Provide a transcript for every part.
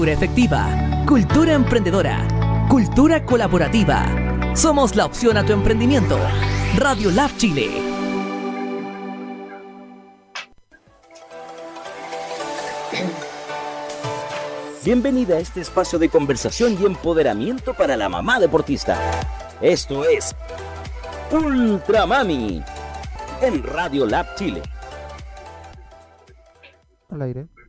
Cultura efectiva, cultura emprendedora, cultura colaborativa. Somos la opción a tu emprendimiento. Radio Lab Chile. Bienvenida a este espacio de conversación y empoderamiento para la mamá deportista. Esto es Ultra Mami en Radio Lab Chile. Al aire.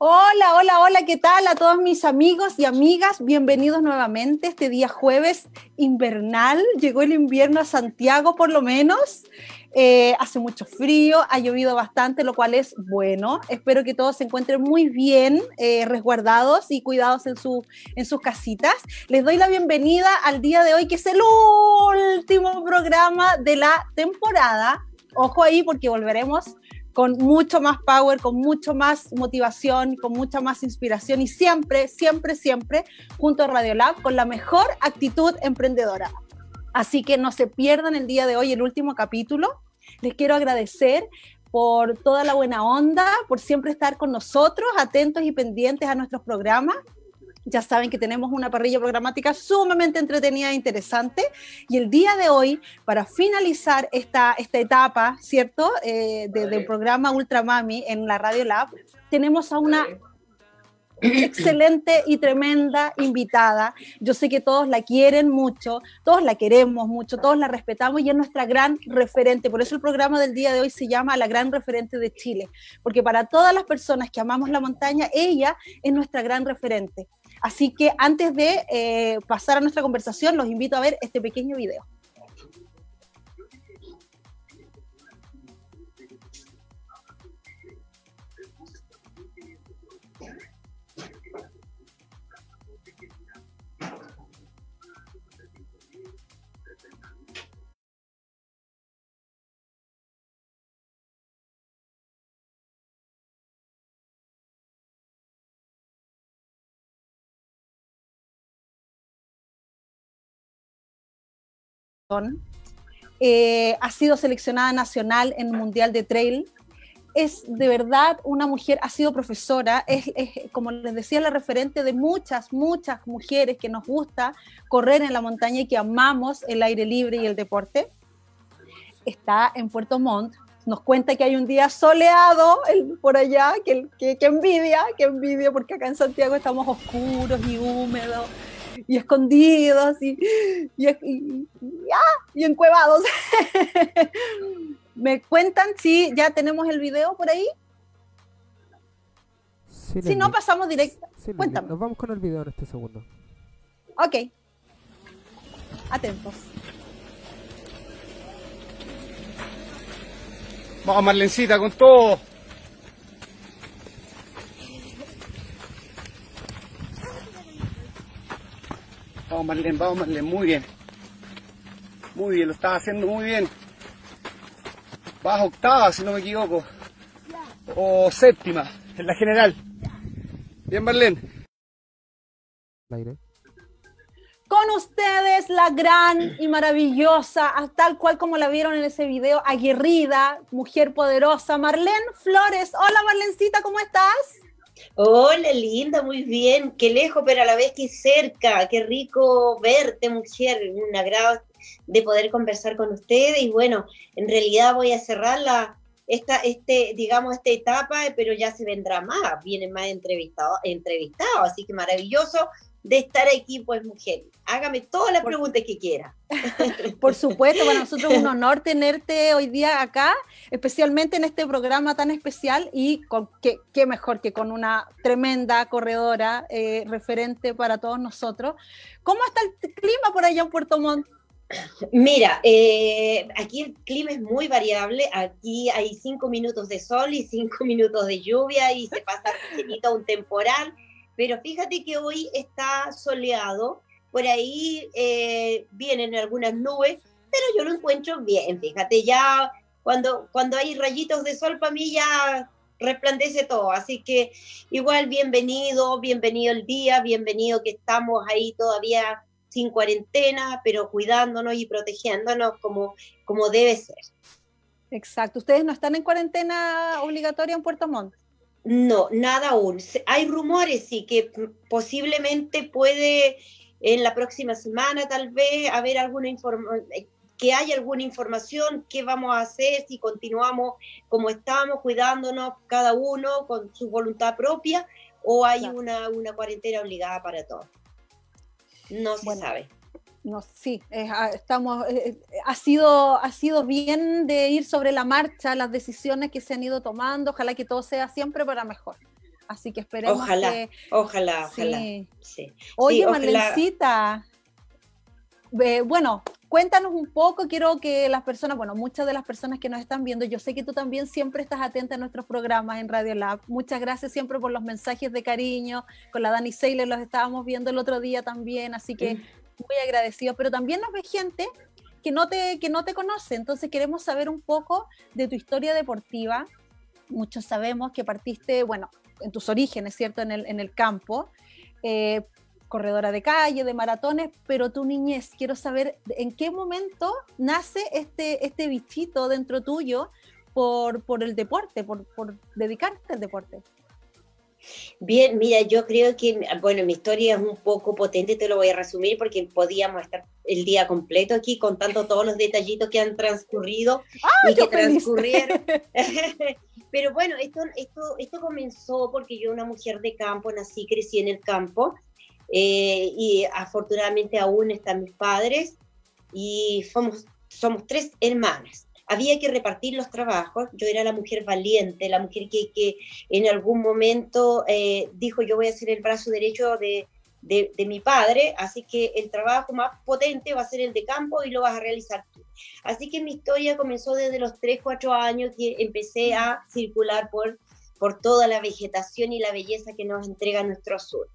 Hola, hola, hola, ¿qué tal a todos mis amigos y amigas? Bienvenidos nuevamente este día jueves invernal. Llegó el invierno a Santiago por lo menos. Eh, hace mucho frío, ha llovido bastante, lo cual es bueno. Espero que todos se encuentren muy bien, eh, resguardados y cuidados en, su, en sus casitas. Les doy la bienvenida al día de hoy, que es el último programa de la temporada. Ojo ahí porque volveremos con mucho más power, con mucho más motivación, con mucha más inspiración y siempre, siempre, siempre junto a Radiolab con la mejor actitud emprendedora. Así que no se pierdan el día de hoy el último capítulo. Les quiero agradecer por toda la buena onda, por siempre estar con nosotros, atentos y pendientes a nuestros programas. Ya saben que tenemos una parrilla programática sumamente entretenida e interesante. Y el día de hoy, para finalizar esta, esta etapa, ¿cierto?, eh, del programa Ultra Mami en la Radio Lab, tenemos a una excelente y tremenda invitada. Yo sé que todos la quieren mucho, todos la queremos mucho, todos la respetamos y es nuestra gran referente. Por eso el programa del día de hoy se llama La gran referente de Chile, porque para todas las personas que amamos la montaña, ella es nuestra gran referente. Así que antes de eh, pasar a nuestra conversación, los invito a ver este pequeño video. Eh, ha sido seleccionada nacional en Mundial de Trail. Es de verdad una mujer, ha sido profesora, es, como les decía, la referente de muchas, muchas mujeres que nos gusta correr en la montaña y que amamos el aire libre y el deporte. Está en Puerto Montt, nos cuenta que hay un día soleado por allá, que, que, envidia, que envidia, porque acá en Santiago estamos oscuros y húmedos y escondidos y, y, y, encuevados. ¿Me cuentan si ya tenemos el video por ahí? si no, pasamos directo. Cuéntame. Nos vamos con el video en este segundo. Ok. Atentos. Vamos, Marlencita, con todo. Vamos Marlene, vamos Marlene, muy bien. Muy bien, lo estás haciendo muy bien. Vas octava, si no me equivoco. O séptima, en la general. Bien Marlene. Con ustedes la gran y maravillosa, tal cual como la vieron en ese video, aguerrida, mujer poderosa, Marlene Flores. Hola Marlencita, ¿cómo estás? Hola, linda, muy bien. Qué lejos, pero a la vez que cerca. Qué rico verte, mujer. Un agrado de poder conversar con ustedes. Y bueno, en realidad voy a cerrar la, esta, este, digamos, esta etapa, pero ya se vendrá más. Vienen más entrevistados, entrevistados. Así que maravilloso de estar aquí, pues, mujer. Hágame todas las preguntas que quiera. Por supuesto, para nosotros es un honor tenerte hoy día acá, especialmente en este programa tan especial y con qué, qué mejor que con una tremenda corredora eh, referente para todos nosotros. ¿Cómo está el clima por allá en Puerto Montt? Mira, eh, aquí el clima es muy variable. Aquí hay cinco minutos de sol y cinco minutos de lluvia y se pasa un temporal pero fíjate que hoy está soleado, por ahí eh, vienen algunas nubes, pero yo lo encuentro bien, fíjate, ya cuando, cuando hay rayitos de sol para mí ya resplandece todo, así que igual bienvenido, bienvenido el día, bienvenido que estamos ahí todavía sin cuarentena, pero cuidándonos y protegiéndonos como, como debe ser. Exacto, ¿ustedes no están en cuarentena obligatoria en Puerto Montt? No, nada aún. Hay rumores, sí, que posiblemente puede en la próxima semana tal vez haber alguna información, que haya alguna información, qué vamos a hacer, si continuamos como estamos, cuidándonos cada uno con su voluntad propia, o hay Claro. una, una cuarentena obligada para todos. No se Bueno. sabe. No, sí, ah, estamos, eh, eh, ha, sido, ha sido bien de ir sobre la marcha las decisiones que se han ido tomando, ojalá que todo sea siempre para mejor. Así que esperemos Ojalá, que... Ojalá, ojalá. sí. sí. Oye, Sí. Marlencita, eh, bueno, cuéntanos un poco, quiero que las personas, bueno, muchas de las personas que nos están viendo, yo sé que tú también siempre estás atenta a nuestros programas en Radio Lab. Muchas gracias siempre por los mensajes de cariño. Con la Dani Saylor los estábamos viendo el otro día también, así que Mm. Muy agradecidos. Pero también nos ve gente que no te, que no te conoce, entonces queremos saber un poco de tu historia deportiva. Muchos sabemos que partiste, bueno, en tus orígenes, ¿cierto? En el, en el campo. Eh, corredora de calle, de maratones, pero tu niñez, quiero saber en qué momento nace este, este bichito dentro tuyo por, por el deporte, por, por dedicarte al deporte. Bien, mira, yo creo que, bueno, mi historia es un poco potente, te lo voy a resumir porque podíamos estar el día completo aquí contando todos los detallitos que han transcurrido y que transcurrieron. Pero bueno, esto, esto, esto comenzó porque yo, una mujer de campo, nací, crecí en el campo eh, y afortunadamente aún están mis padres y somos, somos tres hermanas. Había que repartir los trabajos, yo era la mujer valiente, la mujer que, que en algún momento eh, dijo yo voy a ser el brazo derecho de, de, de, mi padre, así que el trabajo más potente va a ser el de campo y lo vas a realizar tú. Así que mi historia comenzó desde los 3, 4 años que empecé a circular por, por toda la vegetación y la belleza que nos entrega nuestro sur.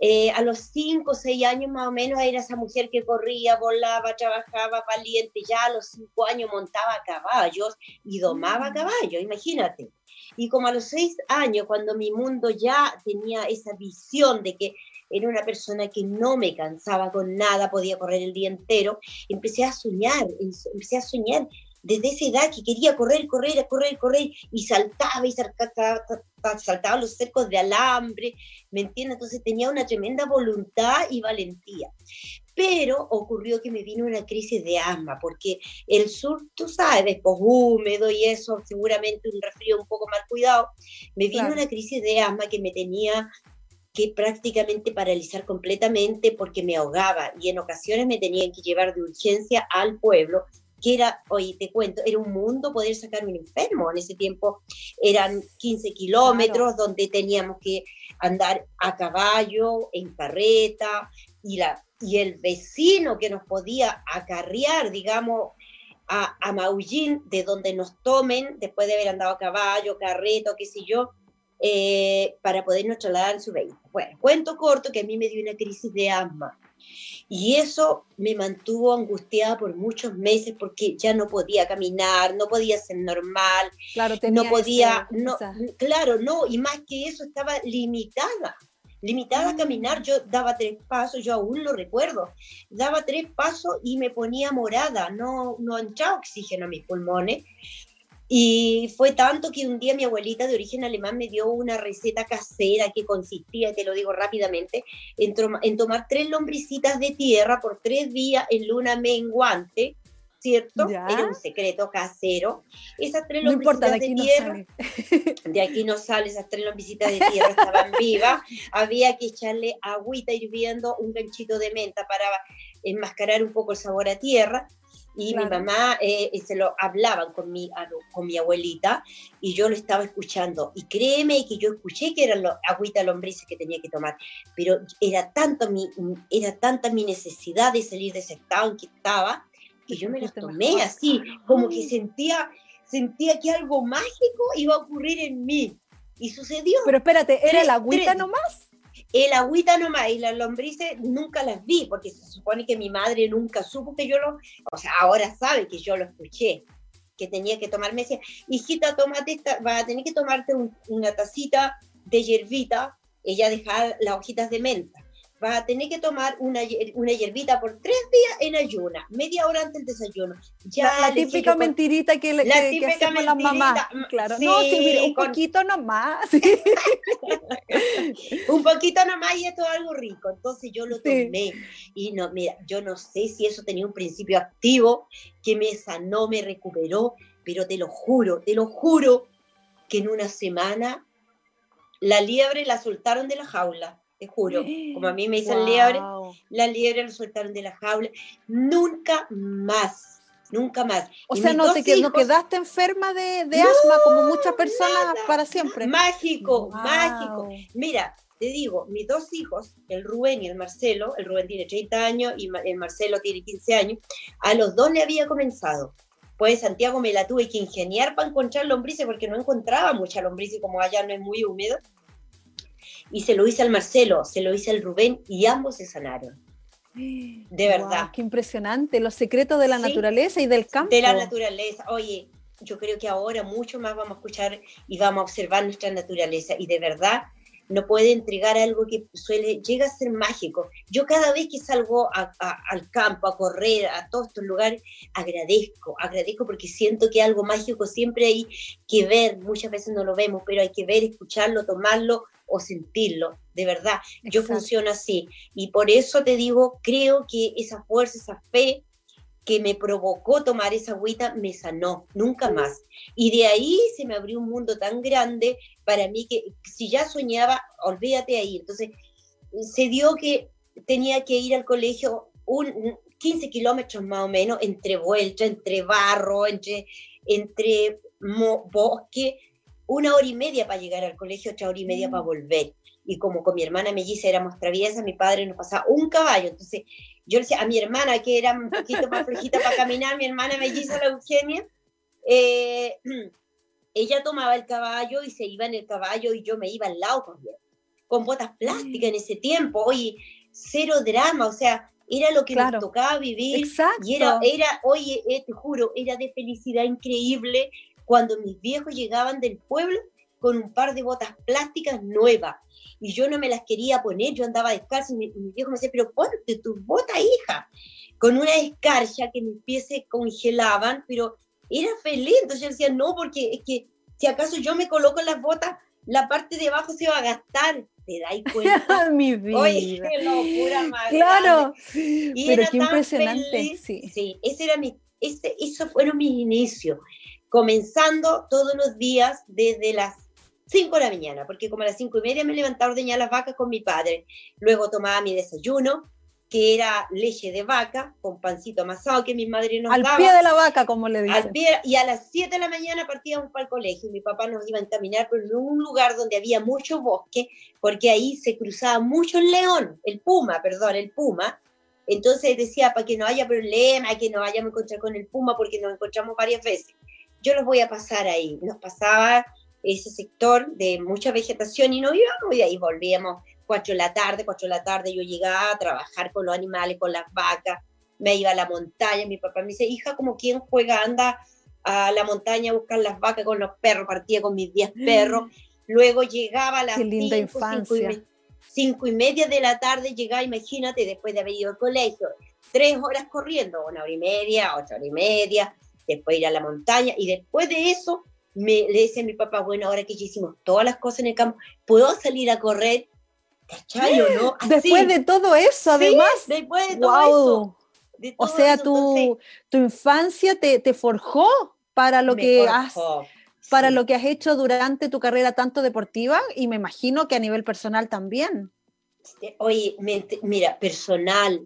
Eh, a los 5 o 6 años más o menos era esa mujer que corría, volaba, trabajaba valiente, ya a los 5 años montaba caballos y domaba caballos, imagínate. Y como a los 6 años, cuando mi mundo ya tenía esa visión de que era una persona que no me cansaba con nada, podía correr el día entero, empecé a soñar, empecé a soñar desde esa edad que quería correr, correr, correr, correr, y saltaba y saltaba, saltaba los cercos de alambre, ¿me entiendes? Entonces tenía una tremenda voluntad y valentía. Pero ocurrió que me vino una crisis de asma, porque el sur, tú sabes, pues húmedo y eso, seguramente un resfrío un poco mal cuidado, me vino Claro. una crisis de asma que me tenía que prácticamente paralizar completamente porque me ahogaba y en ocasiones me tenían que llevar de urgencia al pueblo que era, oye, te cuento, era un mundo poder sacar un enfermo. En ese tiempo eran 15 kilómetros donde teníamos que andar a caballo, en carreta, y, la, y el vecino que nos podía acarrear, digamos, a, a Maullín, de donde nos tomen, después de haber andado a caballo, carreta, qué sé yo, eh, para podernos trasladar en su vehículo. Bueno, cuento corto que a mí me dio una crisis de asma. Y eso me mantuvo angustiada por muchos meses porque ya no podía caminar, no podía ser normal, Claro, no podía, no, esa... claro, no, y más que eso estaba limitada, limitada a caminar. Yo daba tres pasos, yo aún lo recuerdo, daba tres pasos y me ponía morada, no, no entraba oxígeno a mis pulmones. Y fue tanto que un día mi abuelita de origen alemán me dio una receta casera que consistía, te lo digo rápidamente, en, en tomar tres lombricitas de tierra por tres días en luna menguante, ¿cierto? ¿Ya? Era un secreto casero. Esas tres no lombricitas importa, de, de no tierra, de aquí no sale, esas tres lombricitas de tierra estaban vivas, había que echarle agüita hirviendo, un ganchito de menta para enmascarar un poco el sabor a tierra y claro. mi mamá eh, se lo hablaban con mi, con mi abuelita y yo lo estaba escuchando. Y créeme que yo escuché que eran agüita lombrices que tenía que tomar, pero era, tanto mi, era tanta mi necesidad de salir de ese estado en que estaba que yo me las tomé así, como que sentía, sentía que algo mágico iba a ocurrir en mí. Y sucedió. Pero espérate, ¿era el agüita nomás? El agüita nomás y las lombrices nunca las vi, porque se supone que mi madre nunca supo que yo lo, o sea, ahora sabe que yo lo escuché, que tenía que tomarme, decía, hijita, tómate esta, a tener que tomarte un, una tacita de hierbita, ella dejaba las hojitas de menta, vas a tener que tomar una, una hierbita por tres días en ayuna, media hora antes del desayuno. Ya la, típica mentirita que, le, La que- que típica hacemos las mamás. mentirita, Claro, sí, no, sí, un con- poquito nomás. un poquito nomás y esto es algo rico. Entonces yo lo Sí. tomé y no, mira, yo no sé si eso tenía un principio activo que me sanó, me recuperó, pero te lo juro, te lo juro que en una semana la liebre la soltaron de la jaula, te juro. Como a mí me dicen liebre, Guau. la liebre la soltaron de la jaula. Nunca más, nunca más. O Y sea, no te, que- no hijos- quedaste enferma de, de No, asma como muchas personas nada. para siempre. Mágico, Guau. mágico. Mira, te digo, mis dos hijos, el Rubén y el Marcelo, el Rubén tiene 30 años y el Marcelo tiene 15 años, a los dos le había comenzado. Pues Santiago me la tuve que ingeniar para encontrar lombrices porque no encontraba mucha lombrices como allá no es muy húmedo. Y se lo hice al Marcelo, se lo hice al Rubén y ambos se sanaron. De verdad. qué impresionante, los secretos de la Sí. naturaleza y del campo. De la naturaleza. Oye, yo creo que ahora mucho más vamos a escuchar y vamos a observar nuestra naturaleza. Y de verdad, no puede entregar algo que suele, llega a ser mágico. Yo cada vez que salgo a- a- al campo, a correr, a todos estos lugares, agradezco, agradezco porque siento que algo mágico siempre hay que ver, muchas veces no lo vemos, pero hay que ver, escucharlo, tomarlo o sentirlo, de verdad. Yo Exacto. funciono así. Y por eso te digo, creo que esa fuerza, esa fe que me provocó tomar esa agüita me sanó, nunca más. Y de ahí se me abrió un mundo tan grande para mí que si ya soñaba, olvídate ahí. Entonces, se dio que tenía que ir al colegio un, un 15 kilómetros más o menos, entre vuelta, entre barro, entre, entre mo- bosque, una hora y media para llegar al colegio, otra hora y media para volver. Y como con mi hermana melliza éramos traviesas, mi padre nos pasaba un caballo. Entonces, yo le decía a mi hermana, que era un poquito más flojita para caminar, mi hermana melliza, la Eugenia, eh, ella tomaba el caballo y se iba en el caballo y yo me iba al lado corriendo, con botas plásticas en ese tiempo, oye, cero drama, o sea, era lo que Claro. nos tocaba vivir Exacto. y era, era oye, eh, te juro, era de felicidad increíble cuando mis viejos llegaban del pueblo con un par de botas plásticas nuevas y yo no me las quería poner, yo andaba descalzo y mi, mi viejo me decía, pero ponte tus botas, hija, con una escarcha que mis pies se congelaban, pero era feliz, entonces yo decía, no, porque es que si acaso yo me coloco las botas, la parte de abajo se va a gastar, ¿te dais cuenta? Mi vida. Oye, qué locura más claro. y Pero era qué tan impresionante. feliz. Sí. ese era mi, ese, esos fueron mis inicios, comenzando todos los días desde las 5 de la mañana, porque como a las 5 y media me levantaba a ordeñar las vacas con mi padre, luego tomaba mi desayuno, que era leche de vaca con pancito amasado que mi madre nos Al daba. pie de la vaca, como le Al dicen. pie- y a las 7 de la mañana partíamos para el colegio. y Mi papá nos iba a encaminar por un lugar donde había mucho bosque, porque ahí se cruzaba mucho el león, el puma, perdón, el puma. Entonces decía, para que no haya problema, que no vayamos a encontrar con el puma, porque nos encontramos varias veces. Yo los voy a pasar ahí. Nos pasaba ese sector de mucha vegetación y no íbamos, y ahí volvíamos 4 de la tarde, 4 de la tarde yo llegaba a trabajar con los animales, con las vacas, me iba a la montaña, mi papá me dice, hija, como quien juega, anda a la montaña a buscar las vacas con los perros, partía con mis 10 perros, luego llegaba a las Qué linda 5, cinco y, infancia. me- cinco y media de la tarde, llegaba, imagínate, después de haber ido al colegio, tres horas corriendo, una hora y media, otra hora y media, después ir a la montaña, y después de eso, me, le decía a mi papá, bueno, ahora que ya hicimos todas las cosas en el campo, ¿puedo salir a correr? ¿Cachai o no? Así. Después de todo eso, Sí, además. después de todo eso. Wow. de O todo sea, eso, tu, entonces, tu infancia te, te forjó para lo que has para lo que has hecho durante tu carrera tanto deportiva y me imagino que a nivel personal también. Eh, Oye, me- mira, personal,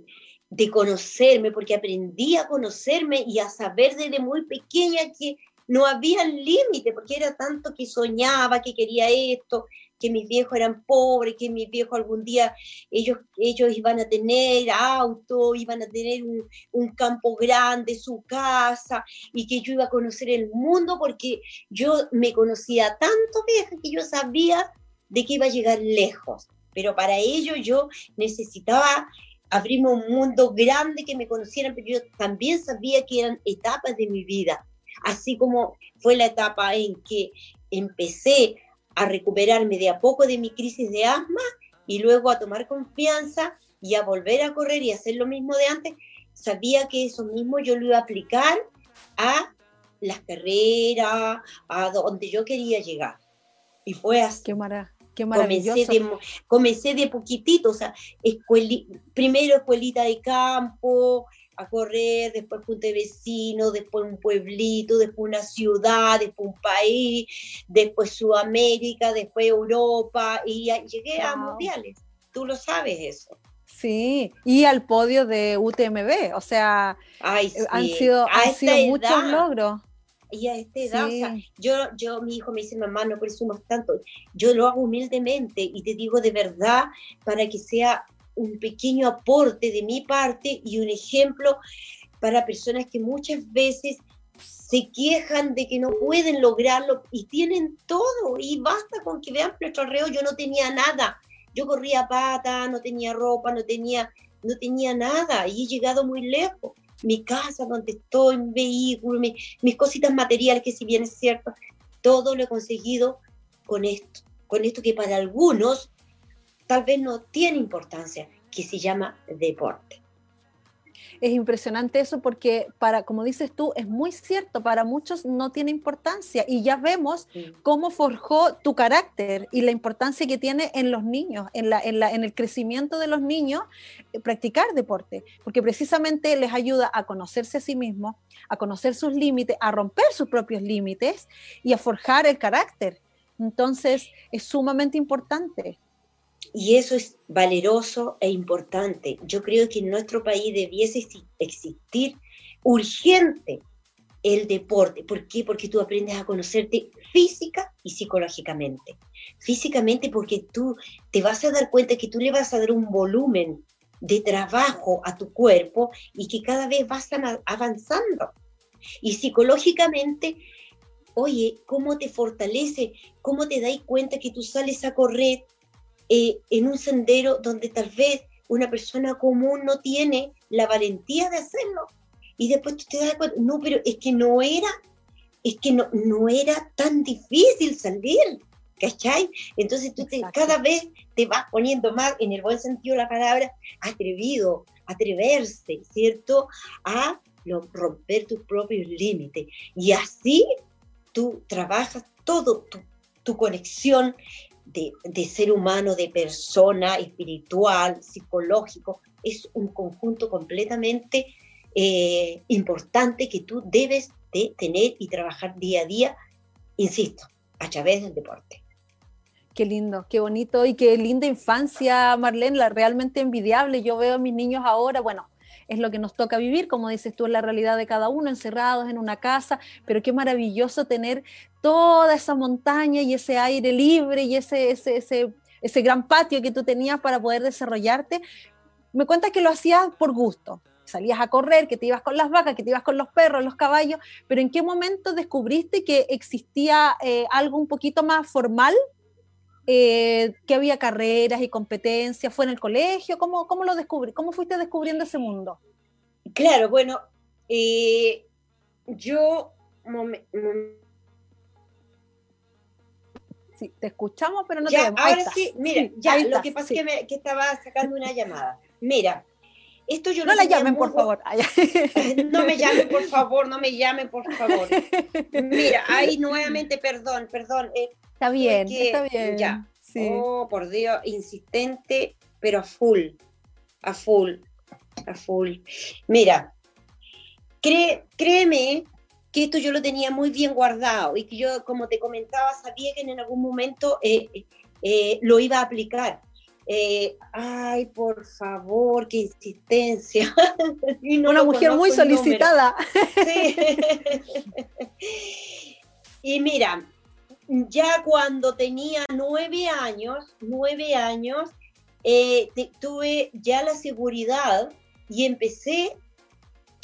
de conocerme, porque aprendí a conocerme y a saber desde muy pequeña que no había límite, porque era tanto que soñaba, que quería esto, que mis viejos eran pobres, que mis viejos algún día, ellos, ellos iban a tener auto, iban a tener un, un campo grande, su casa, y que yo iba a conocer el mundo, porque yo me conocía tanto vieja que yo sabía de que iba a llegar lejos. Pero para ello yo necesitaba abrirme un mundo grande que me conocieran, pero yo también sabía que eran etapas de mi vida, así como fue la etapa en que empecé a recuperarme de a poco de mi crisis de asma, y luego a tomar confianza y a volver a correr y hacer lo mismo de antes, sabía que eso mismo yo lo iba a aplicar a las carreras, a donde yo quería llegar. Y fue así. Qué, mara qué maravilloso. Comencé de, comencé de poquitito, o sea, escueli primero escuelita de campo, a correr, después punto de vecino, después un pueblito, después una ciudad, después un país, después Sudamérica, después Europa, y llegué a mundiales. Tú lo sabes eso. Sí, y al podio de UTMB, o sea, eh, han sido, han sido muchos logros. Y a esta edad, o sea, yo, yo, mi hijo me dice, mamá, no presumas tanto. Yo lo hago humildemente y te digo de verdad para que sea un pequeño aporte de mi parte y un ejemplo para personas que muchas veces se quejan de que no pueden lograrlo y tienen todo y basta con que vean nuestro alrededor, yo no tenía nada, yo corría pata, no tenía ropa, no tenía, no tenía nada y he llegado muy lejos. Mi casa donde estoy, mi vehículo, mis cositas materiales, que si bien es cierto, todo lo he conseguido con esto, con esto que para algunos tal vez no tiene importancia, que se llama deporte. Es impresionante eso porque para, como dices tú, es muy cierto, para muchos no tiene importancia y ya vemos cómo forjó tu carácter y la importancia que tiene en los niños, en, la, en, la, en el crecimiento de los niños, eh, practicar deporte, porque precisamente les ayuda a conocerse a sí mismos, a conocer sus límites, a romper sus propios límites y a forjar el carácter. Entonces, es sumamente importante. Y eso es valeroso e importante. Yo creo que en nuestro país debiese existir urgente el deporte. ¿Por qué? Porque tú aprendes a conocerte física y psicológicamente. Físicamente porque tú te vas a dar cuenta que tú le vas a dar un volumen de trabajo a tu cuerpo y que cada vez vas avanzando. Y psicológicamente, oye, ¿cómo te fortalece? ¿Cómo te das cuenta que tú sales a correr eh, en un sendero donde tal vez una persona común no tiene la valentía de hacerlo. Y después tú te das cuenta, no, pero es que no era, es que no, no era tan difícil salir, ¿cachai? Entonces tú te, cada vez te vas poniendo más, en el buen sentido de la palabra, atrevido, atreverse, ¿cierto? A romper tus propios límites. Y así tú trabajas todo tu, tu conexión de, ser humano, de persona, espiritual, psicológico, es un conjunto completamente eh, importante que tú debes de tener y trabajar día a día, insisto, a través del deporte. Qué lindo, qué bonito y qué linda infancia, Marlene, la realmente envidiable. Yo veo a mis niños ahora, bueno, es lo que nos toca vivir, como dices tú, es la realidad de cada uno, encerrados en una casa, pero qué maravilloso tener toda esa montaña y ese aire libre y ese, ese, ese, ese gran patio que tú tenías para poder desarrollarte. Me cuentas que lo hacías por gusto, salías a correr, que te ibas con las vacas, que te ibas con los perros, los caballos, pero ¿en qué momento descubriste que existía eh, algo un poquito más formal eh, que había carreras y competencias, fue en el colegio, ¿cómo, cómo lo descubrí? ¿Cómo fuiste descubriendo ese mundo? Claro, bueno, eh, yo... Sí, te escuchamos, pero no ya, te vemos. Ahora sí, mira, ya, lo que pasa es que, que, estaba sacando una llamada. Mira, esto yo no la llamen, por favor. No me llamen, por favor, no me llamen, por favor. Mira, ahí nuevamente, perdón, perdón. Eh, Está bien, está bien. Ya. Oh, por Dios, insistente, pero a full, a full, a full. Mira, créeme que esto yo lo tenía muy bien guardado y que yo, como te comentaba, sabía que en algún momento eh, eh, lo iba a aplicar. Eh, ay, por favor, qué insistencia. Una mujer muy solicitada. Sí. y mira, ya cuando tenía nueve años, nueve años, eh, tuve ya la seguridad y empecé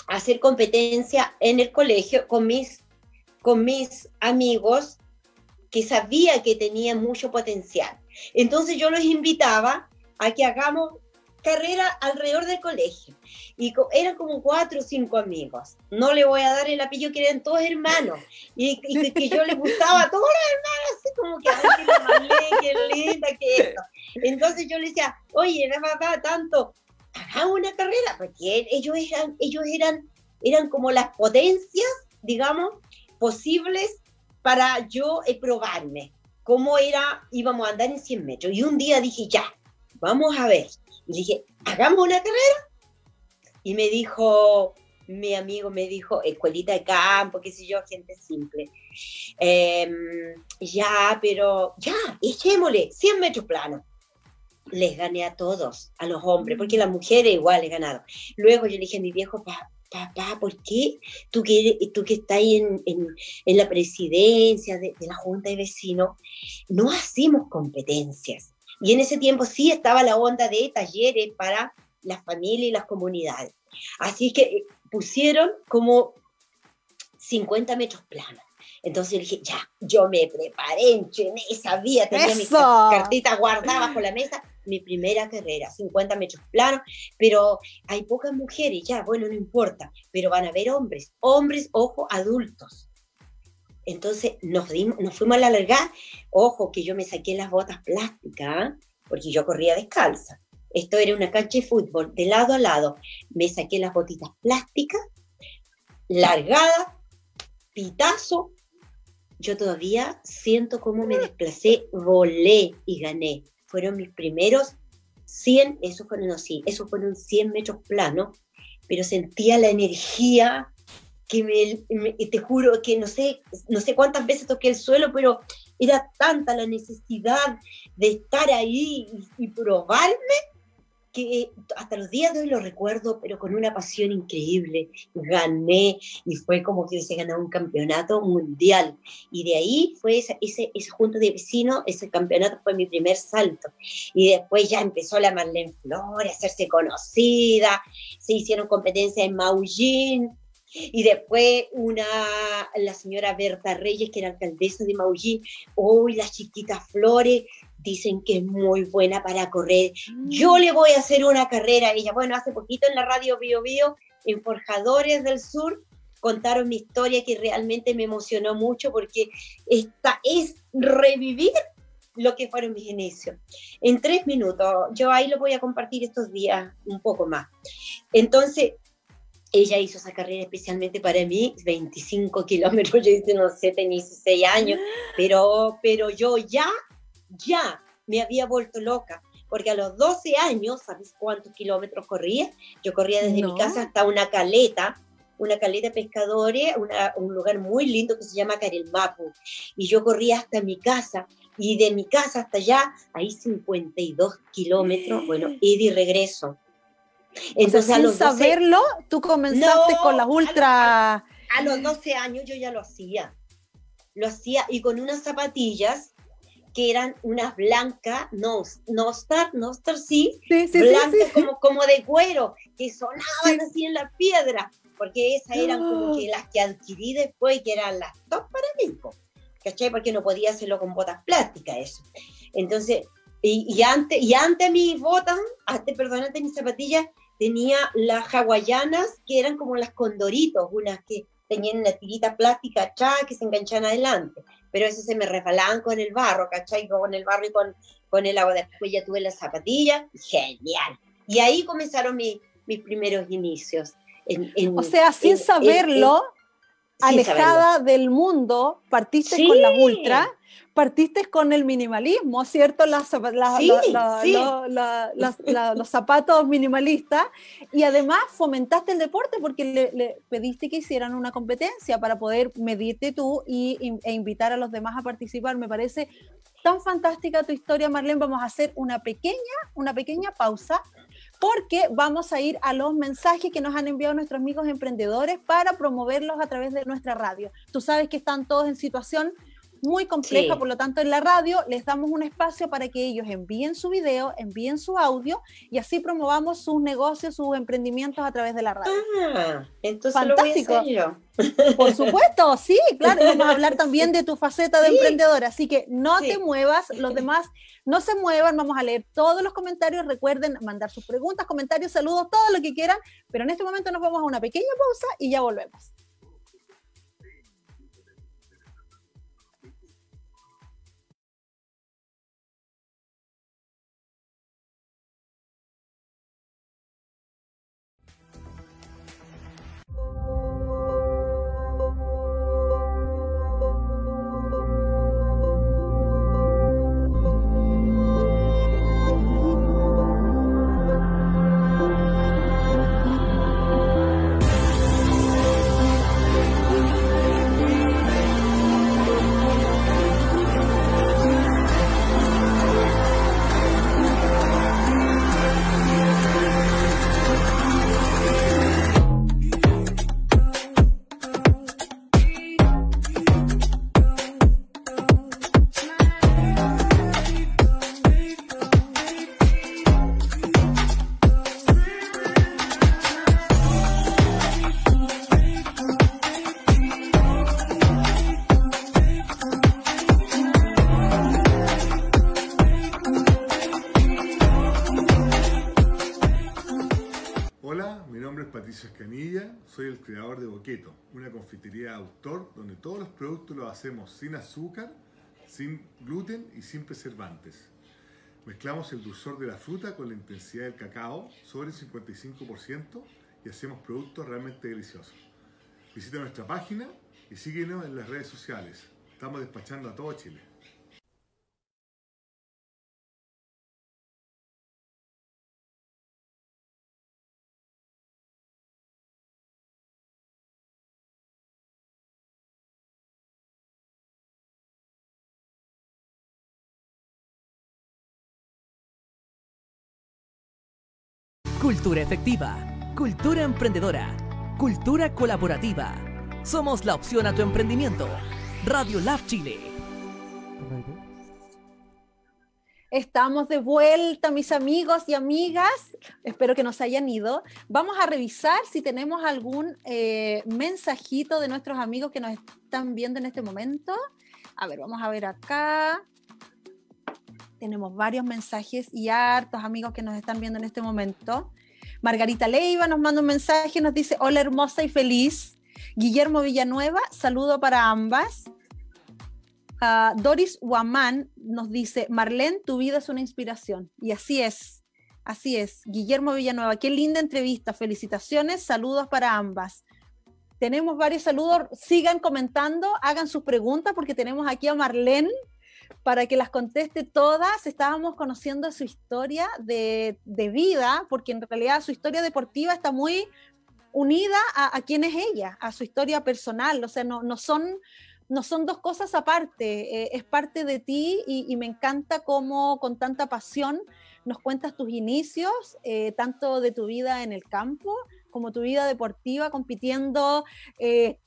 a hacer competencia en el colegio con mis, con mis amigos que sabía que tenía mucho potencial. Entonces yo los invitaba a que hagamos carrera alrededor del colegio. Y eran como cuatro o cinco amigos. No le voy a dar el apellido que eran todos hermanos. Y, que yo le gustaba a todos los hermanos, así como que, que la qué linda, que esto. Entonces yo le decía, oye, la papá, tanto, hagamos una carrera, porque ellos eran, ellos eran, eran como las potencias, digamos, posibles para yo eh, probarme cómo era, íbamos a andar en 100 metros. Y un día dije, ya, vamos a ver. Y dije, hagamos una carrera. Y me dijo, mi amigo me dijo, escuelita de campo, qué sé yo, gente simple. Em, ya, pero ya, echémosle, 100 metros planos. Les gané a todos, a los hombres, porque las mujeres igual he ganado. Luego yo le dije a mi viejo, papá, ¿por qué tú que, tú que estás en, en, la presidencia de, de, la Junta de Vecinos, no hacemos competencias? Y en ese tiempo sí estaba la onda de talleres para las familias y las comunidades. Así que eh, pusieron como 50 metros planos. Entonces dije, ya, yo me preparé, entrené, sabía, tenía mis cartitas guardadas bajo la mesa, mi primera carrera, 50 metros planos, pero hay pocas mujeres, ya, bueno, no importa, pero van a haber hombres, hombres, ojo, adultos. Entonces nos, dimos, fuimos a la larga. Ojo, que yo me saqué las botas plásticas, porque yo corría descalza. Esto era una cancha de fútbol, de lado a lado. Me saqué las botitas plásticas, largada, pitazo. Yo todavía siento cómo me desplacé, volé y gané. Fueron mis primeros 100, eso fueron, así, eso fueron 100 metros planos, pero sentía la energía que me, te juro que no sé, no sé cuántas veces toqué el suelo, pero era tanta la necesidad de estar ahí y, probarme que hasta los días de hoy lo recuerdo, pero con una pasión increíble. Gané y fue como que se ganó un campeonato mundial. Y de ahí fue ese, ese, ese junto de vecinos, ese campeonato fue mi primer salto. Y después ya empezó la Marlene Flores a hacerse conocida, se hicieron competencias en Maullín, y después una, la señora Berta Reyes, que era alcaldesa de Maullín, hoy las chiquitas Flores dicen que es muy buena para correr. Yo mm. le voy a hacer una carrera a ella. Bueno, hace poquito en la radio Bio Bio, en Forjadores del Sur, contaron mi historia que realmente me emocionó mucho porque esta es revivir lo que fueron mis inicios. En tres minutos, yo ahí lo voy a compartir estos días un poco más. Entonces, ella hizo esa carrera especialmente para mí, 25 kilómetros, yo hice, no sé, tenía 16 años, pero, pero yo ya, ya me había vuelto loca, porque a los 12 años, ¿sabes cuántos kilómetros corría? Yo corría desde mi casa hasta una caleta, una caleta de pescadores, un lugar muy lindo que se llama Carelmapu, y yo corría hasta mi casa, y de mi casa hasta allá, ahí 52 kilómetros, bueno, ida y regreso entonces, sin saberlo, tú comenzaste con las ultra. A, los 12 años yo ya lo hacía. Lo hacía y con unas zapatillas que eran unas blancas, no, no Star, no Star, sí, blancas como, como de cuero, que sonaban así en la piedra, porque esas eran como que las que adquirí después, que eran las dos para mí, ¿cachai? Porque no podía hacerlo con botas plásticas eso. Entonces, y, y antes, y antes mis botas, antes, perdón, antes mis zapatillas, tenía las hawaianas, que eran como las condoritos, unas que tenían una tirita plástica achá que se enganchaban adelante, pero eso se me resbalaban con el barro, ¿cachai? Con el barro y con, con el agua. Después ya tuve las zapatillas, genial. Y ahí comenzaron mis primeros inicios. o sea, sin saberlo, alejada del mundo, partiste con la ultra partiste con el minimalismo, ¿cierto? Las, los zapatos minimalistas y además fomentaste el deporte porque le, pediste que hicieran una competencia para poder medirte tú y, e invitar a los demás a participar. Me parece tan fantástica tu historia, Marlene. Vamos a hacer una pequeña, una pequeña pausa porque vamos a ir a los mensajes que nos han enviado nuestros amigos emprendedores para promoverlos a través de nuestra radio. Tú sabes que están todos en situación muy compleja, por lo tanto en la radio les damos un espacio para que ellos envíen su video, envíen su audio y así promovamos sus negocios, sus emprendimientos a través de la radio. Ah, entonces Fantástico. lo voy a hacer yo. Por supuesto, sí, claro. Vamos a hablar también de tu faceta de Sí. emprendedora. Así que no Sí. te muevas, los demás no se muevan. Vamos a leer todos los comentarios. Recuerden mandar sus preguntas, comentarios, saludos, todo lo que quieran. Pero en este momento nos vamos a una pequeña pausa y ya volvemos. Donde todos los productos los hacemos sin azúcar, sin gluten y sin preservantes. Mezclamos el dulzor de la fruta con la intensidad del cacao sobre el 55% y hacemos productos realmente deliciosos. Visita nuestra página y síguenos en las redes sociales. Estamos despachando a todo Chile. Cultura efectiva, cultura emprendedora, cultura colaborativa. Somos la opción a tu emprendimiento. Radio Lab Chile. Estamos de vuelta, mis amigos y amigas. Espero que nos hayan ido. Vamos a revisar si tenemos algún eh, mensajito de nuestros amigos que nos están viendo en este momento. A ver, vamos a ver acá. Tenemos varios mensajes y hartos amigos que nos están viendo en este momento. Margarita Leiva nos manda un mensaje, nos dice, hola hermosa y feliz. Guillermo Villanueva, saludo para ambas. Ah, Doris Guamán nos dice, Marlene, tu vida es una inspiración. Y así es, así es. Guillermo Villanueva, qué linda entrevista. Felicitaciones, saludos para ambas. Tenemos varios saludos, sigan comentando, hagan sus preguntas porque tenemos aquí a Marlene para que las conteste todas. Estábamos conociendo su historia de, vida, porque en realidad su historia deportiva está muy unida a, a quién es ella, a su historia personal. O sea, no, no son no son dos cosas aparte, eh, es parte de ti y, y me encanta cómo con tanta pasión nos cuentas tus inicios, eh, tanto de tu vida en el campo como tu vida deportiva, compitiendo eh,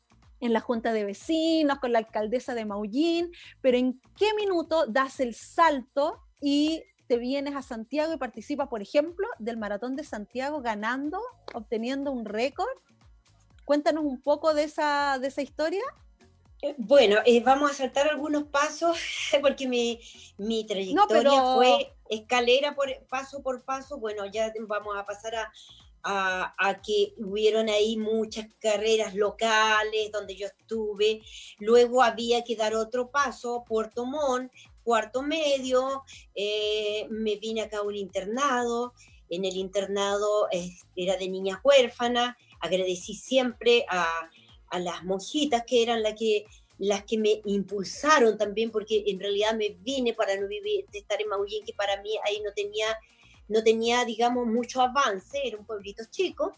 en la junta de vecinos, con la alcaldesa de Maullín, pero ¿en qué minuto das el salto y te vienes a Santiago y participas, por ejemplo, del Maratón de Santiago ganando, obteniendo un récord? Cuéntanos un poco de esa, de esa historia. Eh, Bueno, eh, vamos a saltar algunos pasos porque mi, mi trayectoria pero- fue escalera por paso por paso. Bueno, ya vamos a pasar a, a, que hubieron ahí muchas carreras locales donde yo estuve. Luego había que dar otro paso, Puerto Montt, cuarto medio. eh, me vine acá a un internado. En el internado eh, era de niñas huérfanas. Agradecí siempre a, a las monjitas que eran las que, las que me impulsaron también, porque en realidad me vine para no vivir, de estar en Maullín, que para mí ahí no tenía, no tenía, digamos, mucho avance, era un pueblito chico,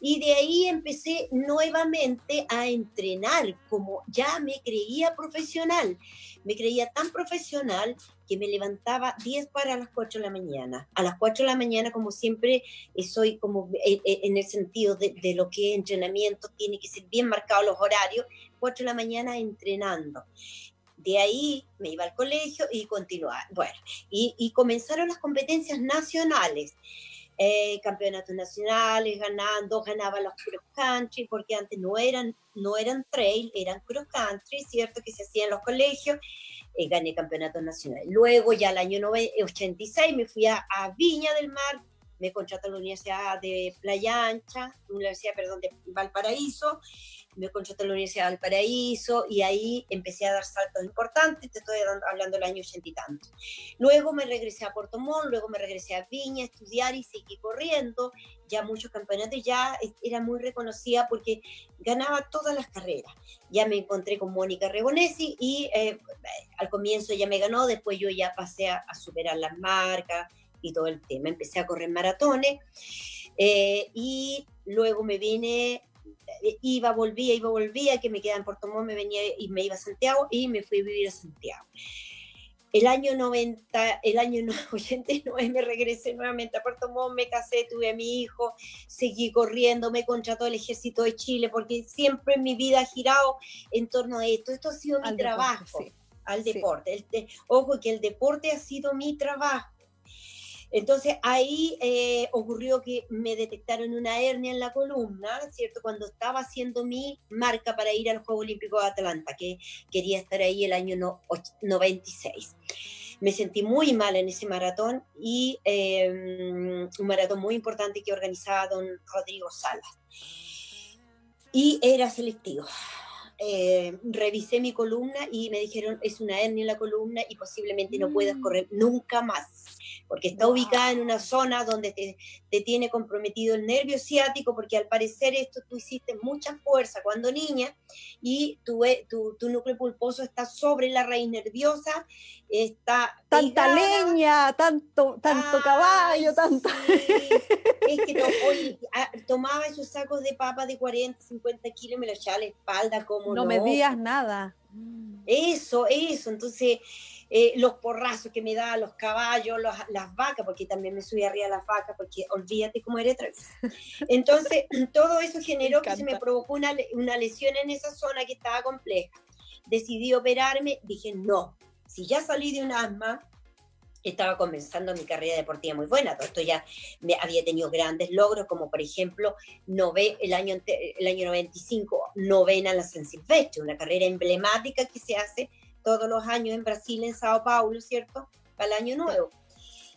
y de ahí empecé nuevamente a entrenar, como ya me creía profesional, me creía tan profesional que me levantaba 10 para las 4 de la mañana. A las 4 de la mañana, como siempre, eh, soy como eh, eh, en el sentido de, lo que es entrenamiento, tiene que ser bien marcados los horarios, 4 de la mañana entrenando. De ahí me iba al colegio y continuaba. Bueno, y, y comenzaron las competencias nacionales. eh, campeonatos nacionales, ganando, ganaba los cross country, porque antes no eran, no eran trail, eran cross country, ¿cierto? Que se hacían en los colegios, eh, gané campeonatos nacionales. Luego, ya el año 86, me fui a, a Viña del Mar, me contrató a la Universidad de Playa Ancha, Universidad, perdón, de Valparaíso, me contraté en la Universidad del Paraíso y ahí empecé a dar saltos importantes, te estoy hablando del año ochenta y tanto. Luego me regresé a Puerto Montt, luego me regresé a Viña a estudiar y seguí corriendo, ya muchos campeonatos, ya era muy reconocida porque ganaba todas las carreras. Ya me encontré con Mónica Regonesi y eh, al comienzo ella me ganó, después yo ya pasé a, superar las marcas y todo el tema. Empecé a correr maratones eh, y luego me vine iba, volvía, iba, volvía, que me quedaba en Puerto Montt, me venía y me iba a Santiago y me fui a vivir a Santiago. El año 90, el año 89 me regresé nuevamente a Puerto Montt, me casé, tuve a mi hijo, seguí corriendo, me contrató el ejército de Chile, porque siempre en mi vida ha girado en torno a esto. Esto ha sido mi trabajo, al deporte. ojo, que el deporte ha sido mi trabajo. Entonces ahí eh, ocurrió que me detectaron una hernia en la columna, ¿cierto? Cuando estaba haciendo mi marca para ir a los Juegos Olímpicos de Atlanta, que quería estar ahí el año 96. Me sentí muy mal en ese maratón y em, un maratón muy importante que organizaba don Rodrigo Salas. Y era selectivo. Eh, revisé mi columna y me dijeron es una hernia en la columna y posiblemente no puedas mm. correr nunca más porque está ubicada en una zona donde te, te, tiene comprometido el nervio ciático, porque al parecer esto tú hiciste mucha fuerza cuando niña y tu, tu, tu núcleo pulposo está sobre la raíz nerviosa, está... Tanta leña, tanto, tanto caballo, tanto... Es que hoy, ah, tomaba esos sacos de papa de 40, 50 kilos y me los echaba a la espalda como... No, no me digas nada. Eso, eso, entonces eh, los porrazos que me da los caballos, las vacas, porque también me subí arriba a las vacas, porque olvídate cómo eres Entonces, todo eso generó que se me provocó una, una lesión en esa zona que estaba compleja. Decidí operarme, dije, no, si ya salí de un asma, estaba comenzando mi carrera deportiva muy buena. Todo esto ya me había tenido grandes logros, como por ejemplo, nove, el, año, el año 95, novena en la San Silvestre, una carrera emblemática que se hace todos los años en Brasil, en Sao Paulo, ¿cierto? Para el año nuevo.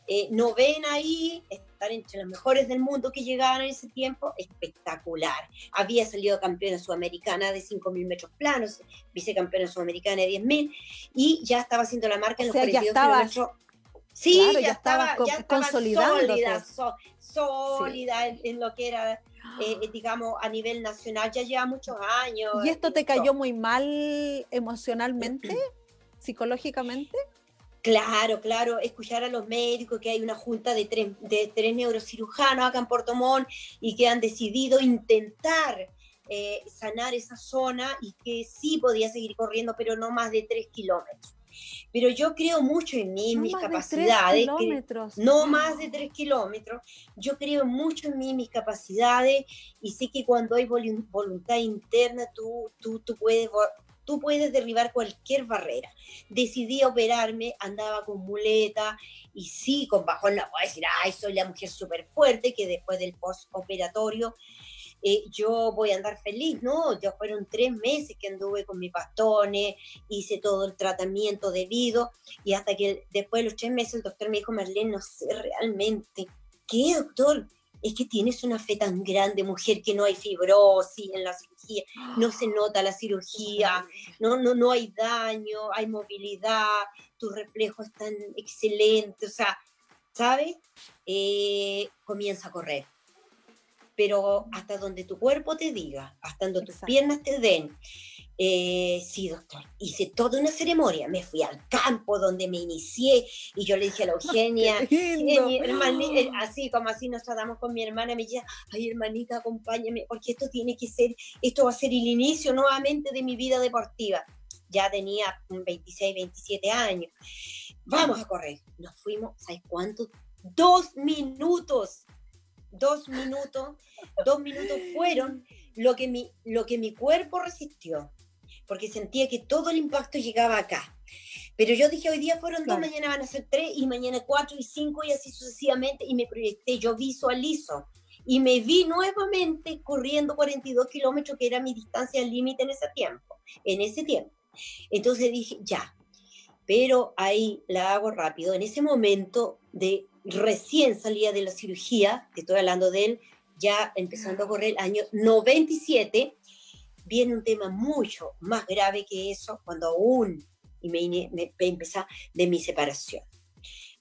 Eh, novena ahí, estar entre los mejores del mundo que llegaban en ese tiempo, espectacular. Había salido campeona sudamericana de 5.000 metros planos, vicecampeona sudamericana de 10.000, y ya estaba haciendo la marca en los 42 kilómetros. Sí, ya, estaba, ya estaba sólida, sólida en, lo que era, eh, digamos, a nivel nacional, ya lleva muchos años. ¿Y esto te cayó muy mal emocionalmente, psicológicamente? Claro, claro, escuchar a los médicos que hay una junta de tres, de tres neurocirujanos acá en Puerto Montt y que han decidido intentar eh, sanar esa zona y que sí podía seguir corriendo, pero no más de tres kilómetros. Pero yo creo mucho en mí, en mis capacidades. no más de tres kilómetros. Yo creo mucho en mí, mis capacidades, y sé que cuando hay voluntad interna, tú, tú, tú puedes tú puedes derribar cualquier barrera. Decidí operarme, andaba con muleta y sí, con bajón no puedo decir, ay, soy la mujer súper fuerte, que después del postoperatorio eh, yo voy a andar feliz, ¿no? Ya fueron tres meses que anduve con mis bastones, hice todo el tratamiento debido y hasta que después de los tres meses el doctor me dijo, Marlene, no sé realmente, ¿qué doctor? es que tienes una fe tan grande, mujer, que no hay fibrosis en la cirugía, no se nota la cirugía, no, no, no hay daño, hay movilidad, tu reflejo es tan excelente, o sea, ¿sabes? Eh, comienza a correr. Pero hasta donde tu cuerpo te diga, hasta donde tus piernas te den, eh, sí, doctor. Hice toda una ceremonia. Me fui al campo donde me inicié y yo le dije a la Eugenia, eh, así como así nos tratamos con mi hermana, me decía, ay hermanita, acompáñame, porque esto tiene que ser, esto va a ser el inicio nuevamente de mi vida deportiva. Ya tenía 26, 27 años. Vamos a correr. Nos fuimos, ¿sabes cuánto? Dos minutos. Dos minutos. Dos minutos fueron lo que mi, lo que mi cuerpo resistió porque sentía que todo el impacto llegaba acá. Pero yo dije, hoy día fueron dos, mañana van a ser tres, y mañana cuatro y cinco, y así sucesivamente, y me proyecté, yo visualizo. Y me vi nuevamente corriendo 42 kilómetros, que era mi distancia límite en ese tiempo, en ese tiempo. Entonces dije, ya, pero ahí la hago rápido. En ese momento de recién salía de la cirugía, te estoy hablando de él, ya empezando a correr el año 97, viene un tema mucho más grave que eso, cuando aún y me, me, me de mi separación.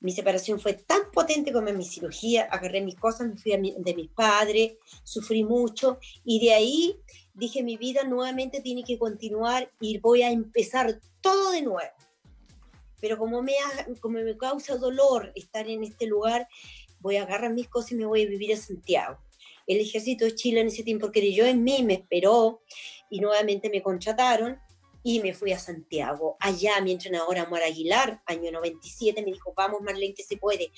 Mi separación fue tan potente como mi cirugía, agarré mis cosas, me fui de mis padres, sufrí mucho y de ahí dije mi vida nuevamente tiene que continuar y voy a empezar todo de nuevo. Pero como me, ha- como me causa dolor estar en este lugar, voy a agarrar mis cosas y me voy a vivir a Santiago. El ejército de Chile en ese tiempo creyó en mí, me esperó y nuevamente me contrataron y me fui a Santiago. Allá mi entrenador Amor Aguilar, año 97, me dijo, vamos Marlene, que se puede.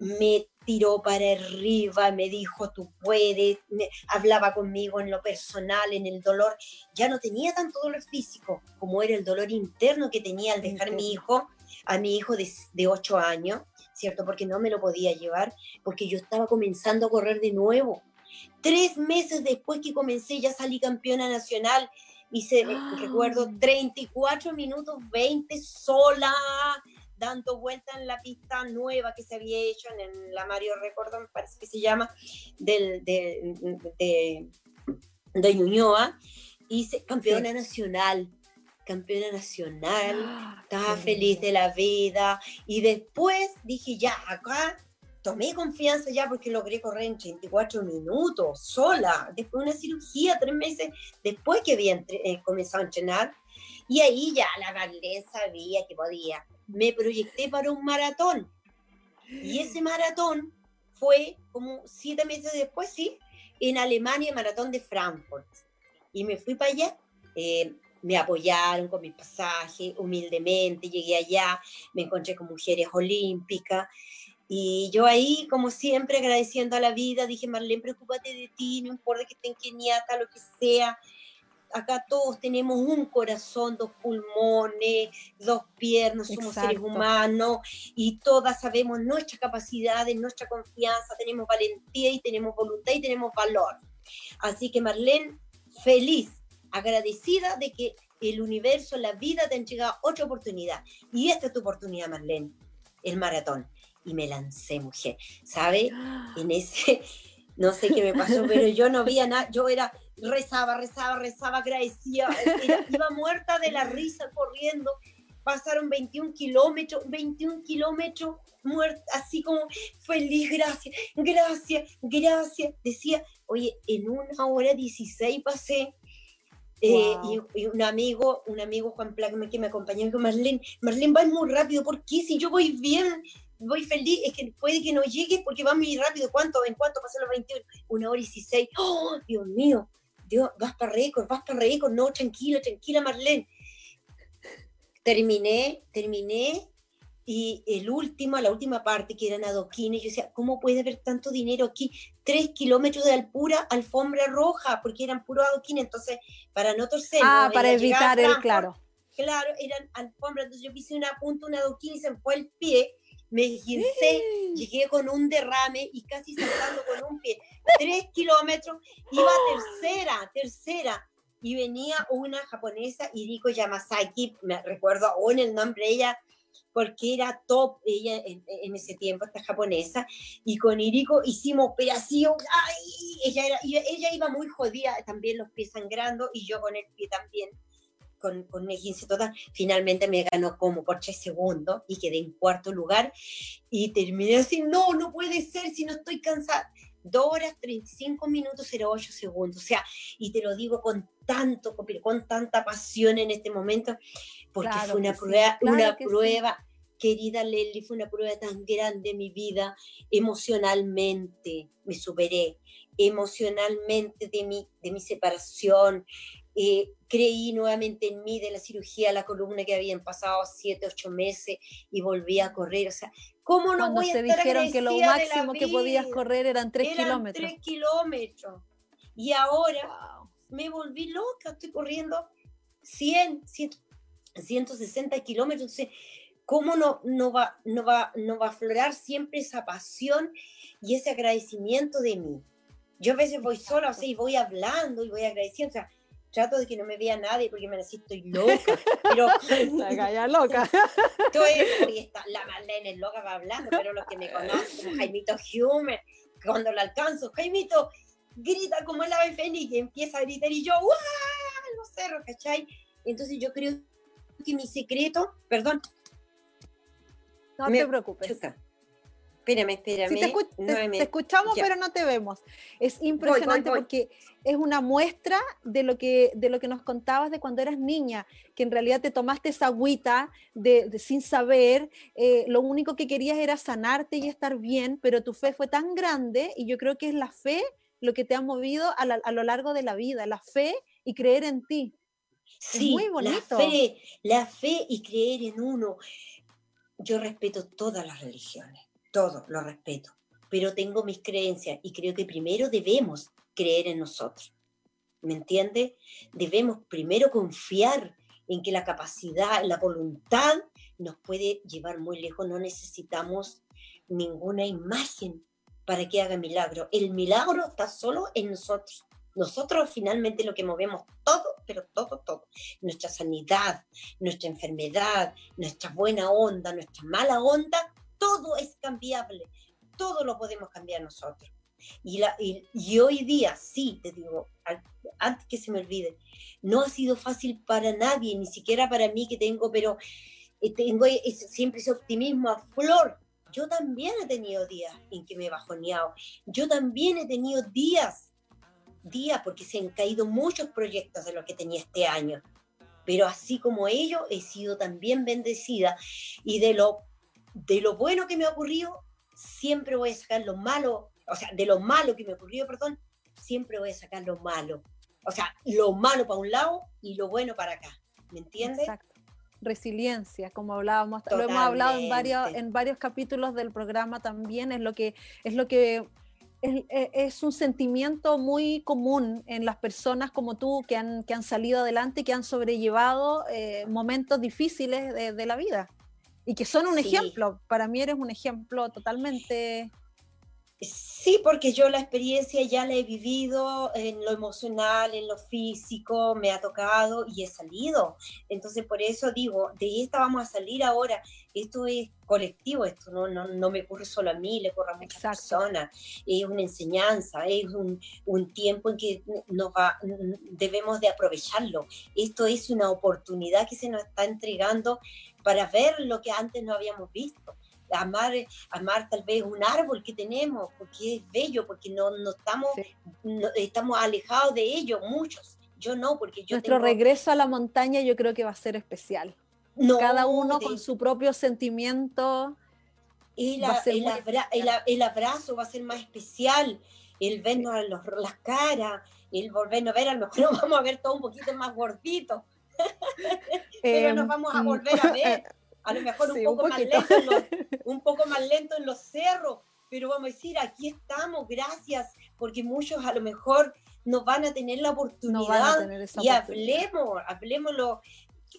Me tiró para arriba, me dijo, tú puedes, me, hablaba conmigo en lo personal, en el dolor. Ya no tenía tanto dolor físico como era el dolor interno que tenía al dejar a mi hijo, a mi hijo de, de 8 años, ¿cierto? Porque no me lo podía llevar, porque yo estaba comenzando a correr de nuevo. Tres meses después que comencé ya salí campeona nacional hice, recuerdo, 34 minutos 20 sola, dando vuelta en la pista nueva que se había hecho en el- la Mario Record, me parece que se llama, del, de, de, de Ñuñoa. Hice campeona nacional, campeona nacional, estaba feliz de la vida. Y después dije, ya, acá tomé confianza ya porque logré correr en 34 minutos, sola, después de una cirugía, tres meses después que había entre- eh, comenzado a entrenar. Y ahí ya la Marlene sabía que podía. Me proyecté para un maratón. Y ese maratón fue como siete meses después, sí, en Alemania, el maratón de Frankfurt. Y me fui para allá. eh, me apoyaron con mis pasajes, humildemente, llegué allá, me encontré con mujeres olímpicas. Y yo ahí, como siempre, agradeciendo a la vida, dije, Marlene, preocúpate de ti, no importa que esté en Keniata, lo que sea. Acá todos tenemos un corazón, dos pulmones, dos piernas, somos seres Exacto. humanos y todas sabemos nuestras capacidades, nuestra confianza, tenemos valentía y tenemos voluntad y tenemos valor. Así que Marlene, feliz, agradecida de que el universo, la vida te ha entregado otra oportunidad. Y esta es tu oportunidad, Marlene, el maratón. Y me lancé, mujer. ¿Sabe? En ese, no sé qué me pasó, pero yo no veía nada. Yo era, rezaba, rezaba, rezaba, agradecía. era- iba muerta de la risa corriendo. Pasaron 21 kilómetros, 21 kilómetros, muerta, así como feliz, gracias, gracias, gracias. Decía, oye, en una hora 16 pasé. Eh, Wow. y, y un amigo, un amigo Juan Plac que me acompañó, me dijo, Marlene, Marlene, vas muy rápido, ¿por qué? Si yo voy bien, voy feliz, es que puede que no llegue porque va muy rápido. ¿Cuánto? ¿En cuánto pasó los 21? Una hora y 16. ¡Oh, Dios mío! Dios, vas para récord, vas para récord. No, tranquila, tranquila, Marlene. Terminé, terminé. Y el último, la última parte, que eran adoquines, yo decía, ¿cómo puede haber tanto dinero aquí? Tres kilómetros de alpura, alfombra roja, porque eran puros adoquines. Entonces, para no torcer. Ah, para evitar el, claro. Claro, eran alfombras. Entonces, yo hice una punta, un adoquín y se me fue el pie. Me esguincé, llegué con un derrame y casi saltando con un pie. Tres kilómetros, iba tercera, tercera. Y venía una japonesa, Iriko Yamasaki, me recuerdo aún el nombre de ella, porque era top ella en, en ese tiempo, esta japonesa, y con Iriko hicimos operación, ¡ay! Ella, era, ella, ella iba muy jodida, también los pies sangrando, y yo con el pie también, con, con un 15 total, finalmente me ganó como por tres segundos, y quedé en cuarto lugar, y terminé así, no, no puede ser si no estoy cansada. 2 horas 35 minutos 08 segundos, o sea, y te lo digo con tanto, con tanta pasión en este momento, porque Claro fue una sí, prueba, claro una que sí. prueba, querida Lely, fue una prueba tan grande en mi vida, emocionalmente me superé, emocionalmente de mi, de mi separación, eh, creí nuevamente en mí de la cirugía, la columna que habían pasado siete, ocho meses y volví a correr, o sea, ¿cómo no Cuando voy a te estar dijeron que lo máximo que podías correr eran tres Eran kilómetros. tres kilómetros. Y ahora me volví loca, estoy corriendo 100, 100 160 kilómetros. Entonces, ¿cómo no, no, va, no, va, no va a aflorar siempre esa pasión y ese agradecimiento de mí? Yo a veces voy sola, o sea, y voy hablando y voy agradeciendo, o sea, trato de que no me vea nadie porque me decís estoy loca, pero... La galla loca. Estoy, está, la Marlene es loca va hablando, pero los que me conocen, como Jaimito Hume, cuando lo alcanzo, Jaimito grita como el ave fénix y empieza a gritar y yo, ¡guau! Los cerros, ¿cachai? Entonces yo creo que mi secreto, perdón. No te preocupes. Espérame, espérame. Sí, te, escuchamos, pero no te vemos. Es impresionante porque es una muestra de lo, que, de lo que nos contabas de cuando eras niña, que en realidad te tomaste esa agüita de, sin saber, eh, lo único que querías era sanarte y estar bien, pero tu fe fue tan grande y yo creo que es la fe lo que te ha movido a, a lo largo de la vida, la fe y creer en ti. Sí, muy bonito. La fe, la fe y creer en uno. Yo respeto todas las religiones, todo lo respeto, pero tengo mis creencias y creo que primero debemos creer en nosotros. ¿Me entiende? Debemos primero confiar en que la capacidad, la voluntad nos puede llevar muy lejos. No necesitamos ninguna imagen para que haga milagro. El milagro está solo en nosotros. Nosotros finalmente lo que movemos todo, pero todo, todo. Nuestra sanidad, nuestra enfermedad, nuestra buena onda, nuestra mala onda, todo es cambiable. Todo lo podemos cambiar nosotros. Y, la, y, hoy día, sí, te digo, antes que se me olvide, no ha sido fácil para nadie, ni siquiera para mí que tengo, pero eh, tengo siempre ese optimismo a flor. Yo también he tenido días en que me he bajoneado. Yo también he tenido días día porque se han caído muchos proyectos de lo que tenía este año. Pero así como ello, he sido también bendecida y de lo, de lo bueno que me ha ocurrido, siempre voy a sacar lo malo, o sea, de lo malo que me ha ocurrido, perdón, siempre voy a sacar lo malo. O sea, lo malo para un lado y lo bueno para acá. ¿Me entiendes? Exacto. Resiliencia, como hablábamos, lo hemos hablado en varios, en varios capítulos del programa también, es lo que, es lo que es, un sentimiento muy común en las personas como tú que han, que han salido adelante, que han sobrellevado eh, momentos difíciles de, la vida y que son un ejemplo. Para mí eres un ejemplo totalmente Sí, porque yo la experiencia ya la he vivido en lo emocional, en lo físico, me ha tocado y he salido. Entonces, por eso digo, de esta vamos a salir ahora. Esto es colectivo, esto no, no, no me ocurre solo a mí, le ocurre a muchas personas. Es una enseñanza, es un, un tiempo en que nos va, debemos de aprovecharlo. Esto es una oportunidad que se nos está entregando para ver lo que antes no habíamos visto amar, amar tal vez un árbol que tenemos, porque es bello, porque no, no estamos, estamos alejados de ello, muchos. Yo no, porque yo Nuestro regreso a la montaña yo creo que va a ser especial. Cada uno con su propio sentimiento. El, el, abrazo va a ser más especial, el vernos a las caras, el volvernos a ver, a lo mejor nos vamos a ver todo un poquito más gordito, pero nos em, vamos a volver a ver. a lo mejor un, poco más lento en los, un poco más lento en los cerros, pero vamos a decir, aquí estamos, gracias, porque muchos a lo mejor no van a tener la oportunidad y hablemos, hablemoslo,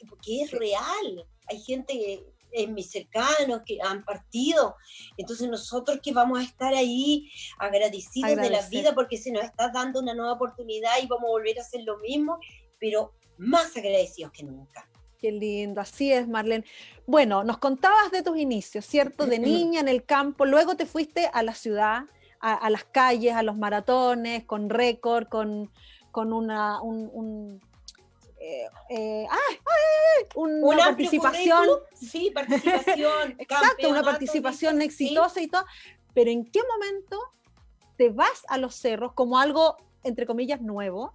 porque es real. Hay gente en mis cercanos que han partido, entonces nosotros que vamos a estar ahí agradecidos de la vida porque se nos está dando una nueva oportunidad y vamos a volver a hacer lo mismo, pero más agradecidos que nunca. Qué lindo, así es, Marlene. Bueno, nos contabas de tus inicios, ¿cierto? De niña en el campo, luego te fuiste a la ciudad, a, las calles, a los maratones, con récord, con, con una, un, eh, eh, una participación. Sí, participación. Exacto, una participación exitosa y todo. Pero ¿en qué momento te vas a los cerros como algo, entre comillas, nuevo?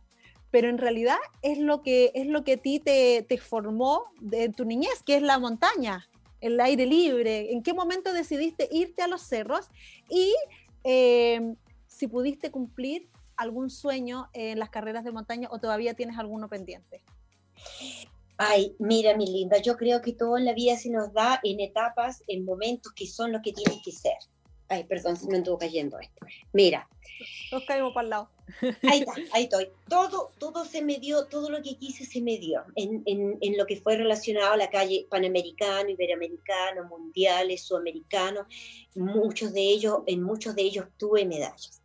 Pero en realidad es lo que, es lo que a ti te, te formó de tu niñez, que es la montaña, el aire libre. ¿En qué momento decidiste irte a los cerros? Y eh, si pudiste cumplir algún sueño en las carreras de montaña o todavía tienes alguno pendiente. Ay, mira, mi linda, yo creo que todo en la vida se nos da en etapas, en momentos que son lo que tienen que ser. Ay, perdón, se me estuvo cayendo esto. Mira. Nos caímos para el lado Ahí está, ahí estoy. Todo, todo se me dio, todo lo que quise se me dio en, en, en lo que fue relacionado a la calle panamericano, iberoamericano, mundiales, sudamericanos. Muchos de ellos, en muchos de ellos tuve medallas.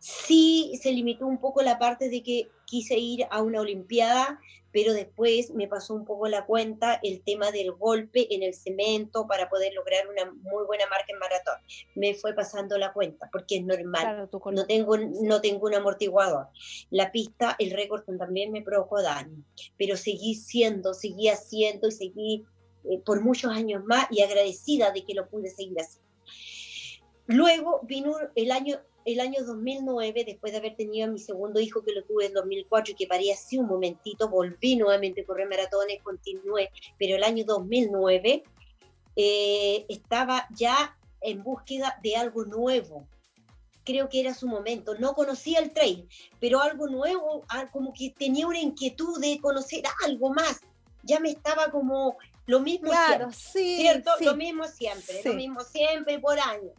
Sí se limitó un poco la parte de que quise ir a una olimpiada, pero después me pasó un poco la cuenta el tema del golpe en el cemento para poder lograr una muy buena marca en maratón. Me fue pasando la cuenta, porque es normal. Claro, No tengo, no tengo un amortiguador. La pista, el récord también me provocó daño, pero seguí siendo, seguí haciendo y seguí eh, por muchos años más y agradecida de que lo pude seguir haciendo. Luego vino el año, el año 2009, después de haber tenido a mi segundo hijo que lo tuve en 2004 y que paré así un momentito, volví nuevamente a correr maratones, continué, pero el año 2009 eh, estaba ya en búsqueda de algo nuevo. Creo que era su momento. No conocía el trail, pero algo nuevo, ah, como que tenía una inquietud de conocer algo más. Ya me estaba como lo mismo Claro, siempre. sí. ¿cierto? sí. Lo mismo siempre, Sí. lo mismo siempre por años.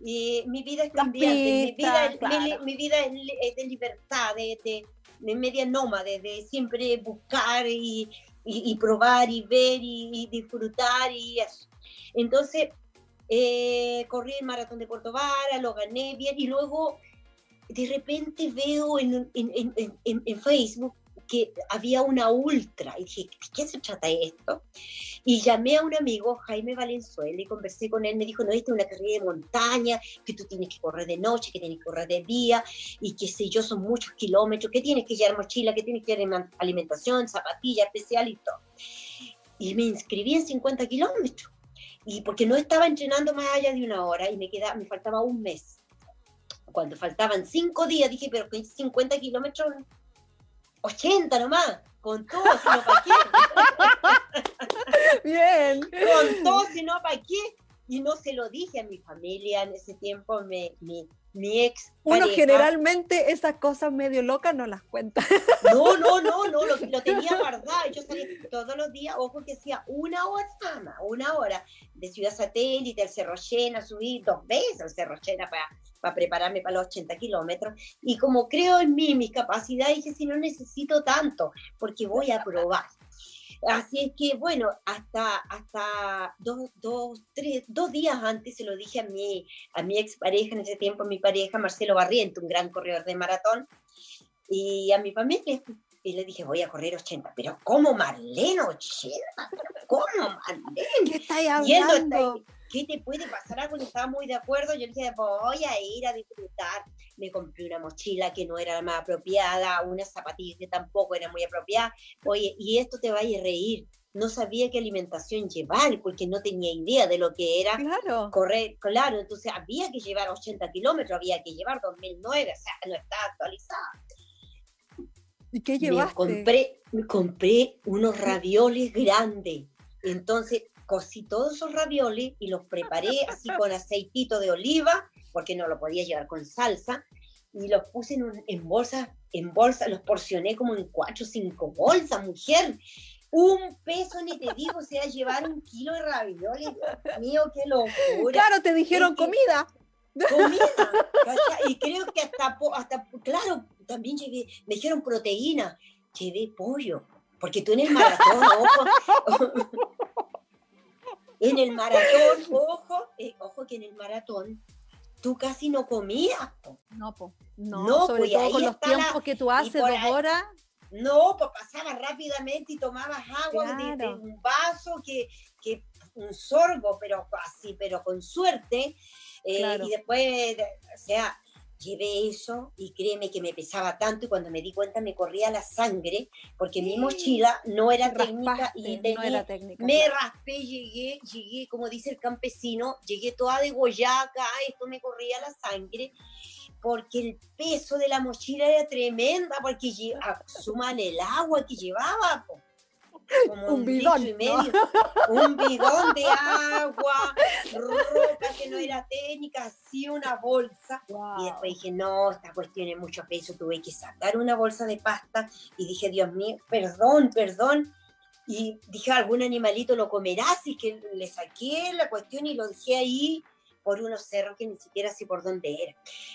Y mi vida es cambiante, mi vida, mi, vida es de libertad, de, de, de media nómade, de siempre buscar y, y- y probar y ver y, y disfrutar y eso. Entonces, eh, corrí el maratón de Puerto Vara, lo gané bien y luego de repente veo en- en- en- en Facebook que había una ultra y dije, ¿de qué se trata esto? Y llamé a un amigo, Jaime Valenzuela, y conversé con él. Me dijo, no, esta es una carrera de montaña, que tú tienes que correr de noche, que tienes que correr de día, y que sé yo, son muchos kilómetros, que tienes que llevar mochila, que tienes que llevar alimentación, zapatillas especial y todo. Y me inscribí en 50 kilómetros. Y porque no estaba entrenando más allá de una hora y me, quedaba, me faltaba un mes. Cuando faltaban cinco días, dije, pero con 50 kilómetros, 80 nomás, con todo, si no, ¿para qué? Bien. con todo, si no, ¿para qué? Y no se lo dije a mi familia en ese tiempo, me- mi, mi ex. Uno pareja. generalmente esas cosas medio locas no las cuenta. No, no, no, no, lo, lo tenía guardado. Yo salía todos los días, ojo que hacía una hora una hora de Ciudad Satélite al Cerro Llena, subí dos veces al Cerro Llena para, para prepararme para los 80 kilómetros. Y como creo en mí, mis capacidades, dije, si no necesito tanto, porque voy a probar. Así es que, bueno, hasta, hasta dos, dos, tres, dos días antes se lo dije a mi, a mi expareja, en ese tiempo mi pareja, Marcelo Barriento, un gran corredor de maratón, y a mi familia. Y le dije, voy a correr 80. Pero ¿cómo Marlene 80? ¿Cómo Marlene? ¿Qué estáis Y él no hablando? ¿Qué te puede pasar algo? No estaba muy de acuerdo. Yo le dije, voy a ir a disfrutar. Me compré una mochila que no era la más apropiada, unas zapatillas que tampoco eran muy apropiadas. Oye, y esto te va a ir a reír. No sabía qué alimentación llevar porque no tenía idea de lo que era Claro. correr, claro, entonces había que llevar 80 kilómetros, había que llevar 2009, o sea, no estaba actualizada. ¿Y qué Me llevaste? compré, me compré unos ravioles grandes, entonces cocí todos esos ravioles y los preparé así con aceitito de oliva, porque no lo podía llevar con salsa, y los puse en, un- en bolsas, en bolsa, los porcioné como en cuatro o cinco bolsas, mujer. Un peso ni te digo, o sea, llevar un kilo de ravioles, Dios mío, qué locura Claro, te dijeron Es que- comida. comida. Y creo que hasta, hasta, claro, también llevé, me dijeron proteína, llevé pollo, porque tú en el maratón, ojo, en el maratón, ojo, eh, ojo que en el maratón tú casi no comías. po. No, po. No, No, sobre pues, todo ahí con los está la- tiempos que tú haces, dos ahí- horas. No, pues pasabas rápidamente y tomabas agua de- de, Claro. un vaso que, que un sorbo, pero así, pero con suerte. eh, Claro. Y después, o sea, llevé eso y créeme que me pesaba tanto y cuando me di cuenta me corría la sangre porque mi mochila no era técnica y no era técnica. me claro. raspé, llegué, llegué, como dice el campesino, llegué toda de goyaca, esto me corría la sangre, porque el peso de la mochila era tremenda, porque suman el agua que llevaba, po. Como Un un, bidón, litro y ¿no? medio, un bidón de agua, ropa que no era técnica, así una bolsa. Y después dije, no, esta cuestión es mucho peso, tuve que sacar una bolsa de pasta y dije, Dios mío, perdón, perdón. Y dije, algún animalito lo comerá, así que le saqué la cuestión y lo dejé ahí por unos cerros que ni siquiera sé por dónde era.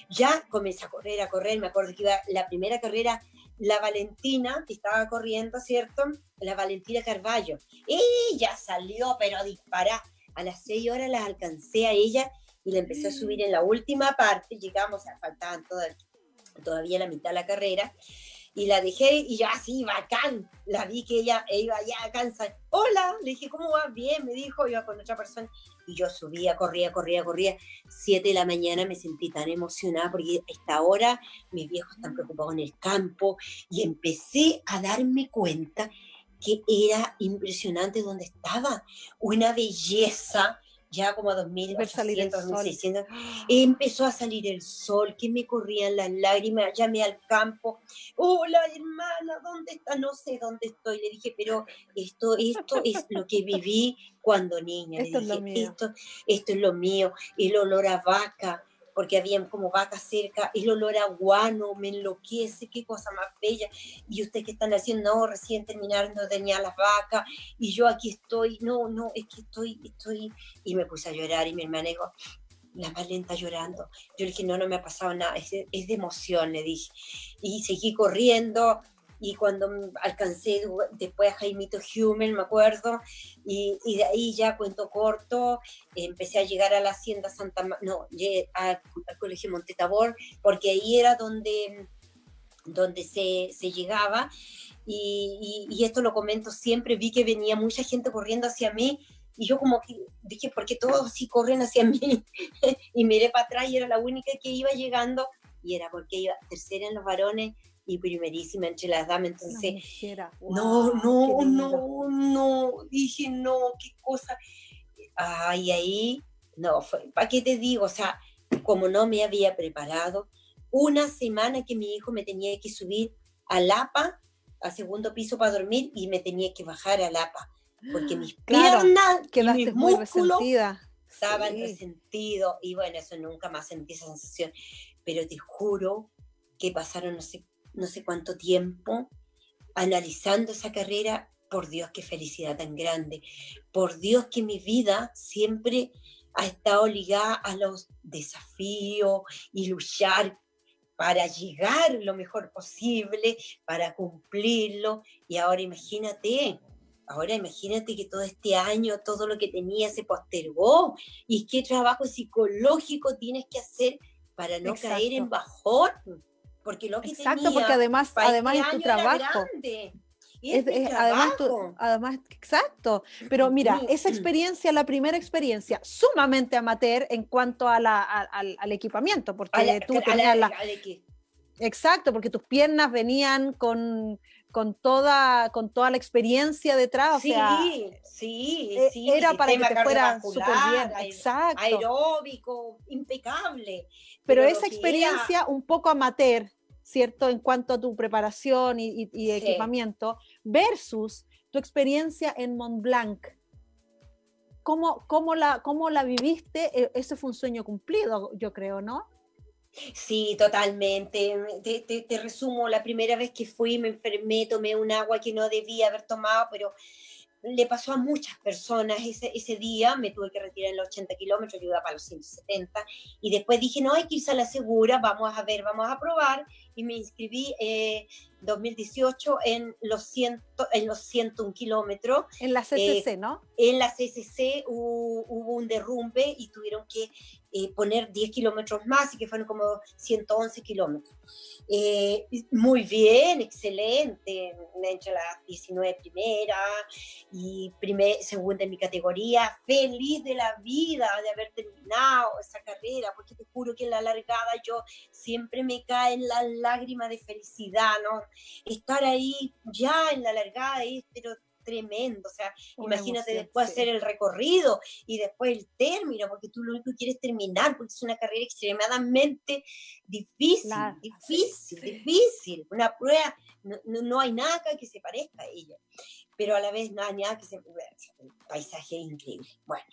Ya comencé a correr, a correr, me acuerdo que iba la primera carrera, la Valentina, que estaba corriendo, ¿cierto? La Valentina Carballo. Ella salió, pero dispara. A las seis horas las alcancé a ella y la empecé a subir en la última parte, llegamos, a faltaban todavía la mitad de la carrera, y la dejé y yo así, bacán, la vi que ella iba ya cansada. Hola, le dije, ¿cómo va? Bien, me dijo, iba con otra persona. Y yo subía, corría, corría, corría. Siete de la mañana me sentí tan emocionada porque esta hora mis viejos están preocupados en el campo y empecé a darme cuenta que era impresionante donde estaba. Una belleza, ya como a 2800, 2600, empezó a salir el sol, que me corrían las lágrimas, llamé al campo, hola hermana, ¿dónde está? No sé dónde estoy, le dije, pero esto, esto es lo que viví cuando niña, esto, le dije, es esto, esto es lo mío, el olor a vaca, porque había como vacas cerca, el olor a guano me enloquece, qué cosa más bella. Y ustedes que están haciendo, no, recién terminando tenía las vacas, y yo aquí estoy, no, no, es que estoy, estoy, y me puse a llorar, y mi hermana dijo, la más lenta llorando. Yo le dije, no, no me ha pasado nada, es es de emoción, le dije. Y seguí corriendo, y cuando alcancé después a Jaimito Hummel, me acuerdo, y, y, de ahí ya cuento corto, empecé a llegar a la Hacienda Santa, no, al, al Colegio Montetabor, porque ahí era donde, donde se, se llegaba, y, y, esto lo comento siempre, vi que venía mucha gente corriendo hacia mí, y yo como que dije, ¿por qué todos así corren hacia mí? y miré para atrás y era la única que iba llegando, y era porque iba tercera en los varones, y primerísima entre las damas, entonces, no, no, no, no, dije, no, qué cosa, ay, ahí, no, ¿para qué te digo? O sea, como no me había preparado, una semana que mi hijo me tenía que subir a Lapa, al segundo piso para dormir, y me tenía que bajar a Lapa, porque mis piernas y mis músculos estaban resentidos, y bueno, eso nunca más sentí esa sensación, pero te juro que pasaron no sé no sé cuánto tiempo analizando esa carrera, por Dios, qué felicidad tan grande, por Dios que mi vida siempre ha estado ligada a los desafíos y luchar para llegar lo mejor posible, para cumplirlo. Y ahora imagínate, ahora imagínate que todo este año, todo lo que tenía se postergó. ¿Y qué trabajo psicológico tienes que hacer para no caer en bajón? Porque lo que Exacto, porque además, además es tu trabajo. Es, además, además, exacto. Pero mira, esa experiencia, la primera experiencia, sumamente amateur en cuanto a la, al, equipamiento, porque tú tenías la... Exacto, porque tus piernas venían con, con, toda, con toda la experiencia detrás. Sí, sí, e, sí. Era para que te fuera súper bien. Exacto. Aeróbico, impecable. Pero, esa experiencia un poco amateur, ¿cierto? En cuanto a tu preparación y, equipamiento, versus tu experiencia en Mont Blanc. ¿Cómo, cómo, la, ¿Cómo la viviste? E, ese fue un sueño cumplido, yo creo, ¿no? Sí, totalmente. Te, te, resumo, la primera vez que fui me enfermé, tomé un agua que no debía haber tomado, pero le pasó a muchas personas ese, ese día, me tuve que retirar en los 80 kilómetros, yo iba para los 170, y después dije, no, hay que irse a la segura, vamos a ver, vamos a probar, y me inscribí eh, 2018 en los, ciento, en los 101 kilómetros. En la CCC, eh, ¿no? En la CCC hubo, un derrumbe y tuvieron que eh, poner 10 kilómetros más y que fueron como 111 kilómetros. Eh, muy bien, excelente, entre las 19 primera y primer, segunda en mi categoría, feliz de la vida de haber terminado esa carrera, porque te juro que en la largada yo siempre me caen las lágrimas de felicidad, ¿no? Estar ahí ya en la largada es, pero tremendo, o sea, imagínate después hacer el recorrido y después el término, porque tú lo único que quieres terminar, porque es una carrera extremadamente difícil, difícil, difícil, una prueba, no, no, hay nada que se parezca a ella, pero a la vez no hay nada que se, el paisaje es increíble. Bueno,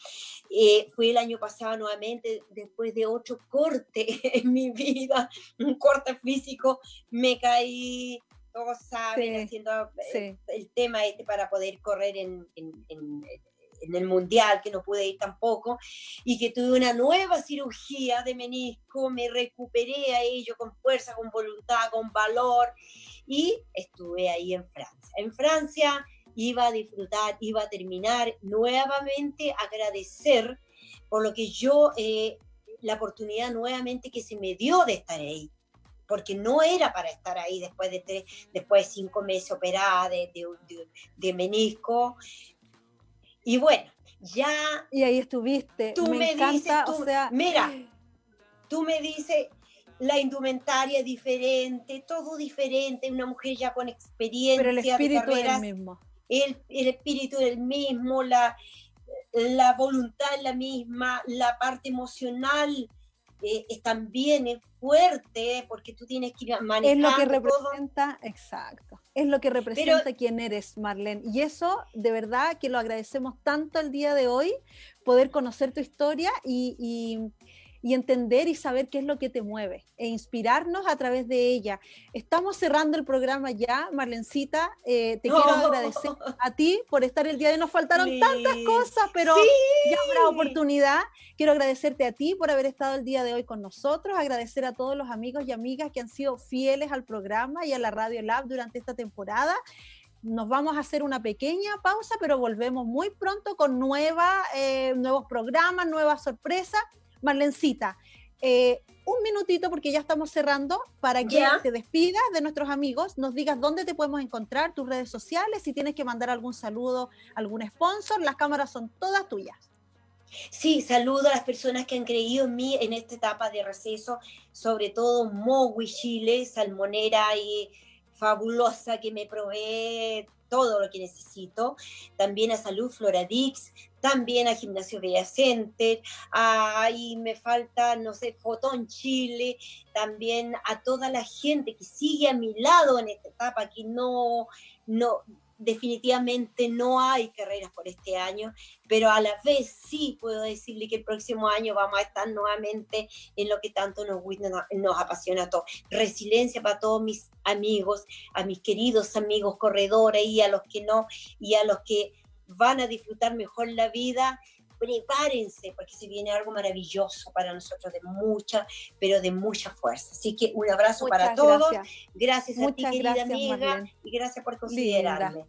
eh, fue el año pasado nuevamente, después de ocho cortes en mi vida, un corte físico, me caí todos saben, haciendo eh, el tema este para poder correr en, en, en el mundial, que no pude ir tampoco, y que tuve una nueva cirugía de menisco, me recuperé a ello con fuerza, con voluntad, con valor, y estuve ahí en Francia. En Francia iba a disfrutar, iba a terminar. Nuevamente agradecer por lo que yo, eh, la oportunidad nuevamente que se me dio de estar ahí porque no era para estar ahí después de, tres, después de cinco meses operada de, de, menisco. Y bueno, ya... Y ahí estuviste. Tú me, dices, o sea... Mira, tú me dices, la indumentaria diferente, todo diferente, una mujer ya con experiencia. Pero el espíritu es el mismo. El, el espíritu es el mismo, la, la voluntad es la misma, la parte emocional eh, es también es fuerte porque tú tienes que ir manejando Es lo que representa, exacto, es lo que representa quién eres, Marlene. Y eso, de verdad, que lo agradecemos tanto el día de hoy, poder conocer tu historia y y entender y saber qué es lo que te mueve e inspirarnos a través de ella. Estamos cerrando el programa ya, Marlencita. Eh, te quiero agradecer a ti por estar el día de hoy. Nos faltaron tantas cosas, pero ya habrá oportunidad. Quiero agradecerte a ti por haber estado el día de hoy con nosotros, agradecer a todos los amigos y amigas que han sido fieles al programa y a la Radio Lab durante esta temporada nos vamos a hacer una pequeña pausa, pero volvemos muy pronto con nueva, eh, nuevos programas, nuevas sorpresas. Marlencita, eh, un minutito porque ya estamos cerrando para que te despidas de nuestros amigos, nos digas dónde te podemos encontrar, tus redes sociales, si tienes que mandar algún saludo, algún sponsor, las cámaras son todas tuyas. Sí, saludo a las personas que han creído en mí en esta etapa de receso, sobre todo Mowi Chile, salmonera y fabulosa que me provee todo lo que necesito, también a Salud Floradix, también a Gimnasio Bella Center, ahí me falta, no sé, Fotón Chile, también a toda la gente que sigue a mi lado en esta etapa, que no, no, definitivamente no hay carreras por este año, pero a la vez sí puedo decirle que el próximo año vamos a estar nuevamente en lo que tanto nos, nos apasiona a todos. Resiliencia para todos mis amigos, a mis queridos amigos corredores y a los que no, y a los que van a disfrutar mejor la vida prepárense porque se viene algo maravilloso para nosotros de mucha, pero de mucha fuerza. Así que un abrazo para todos. Gracias, a ti, querida amiga, y gracias por considerarme.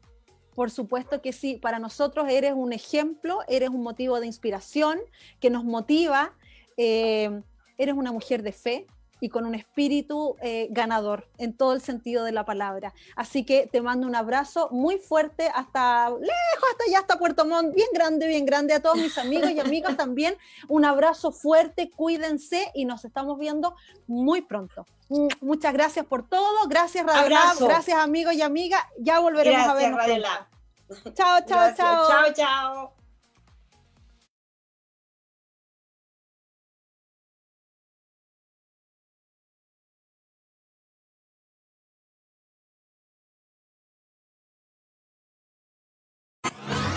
Por supuesto que sí, para nosotros eres un ejemplo, eres un motivo de inspiración que nos motiva, eh, eres una mujer de fe, y con un espíritu eh, ganador en todo el sentido de la palabra. Así que te mando un abrazo muy fuerte hasta lejos, hasta allá, hasta Puerto Montt, bien grande, bien grande. A todos mis amigos y amigas también, un abrazo fuerte, cuídense y nos estamos viendo muy pronto. Muchas gracias por todo, gracias Radio gracias amigos y amigas, ya volveremos a vernos. Chao, chao, chao. Chao, chao.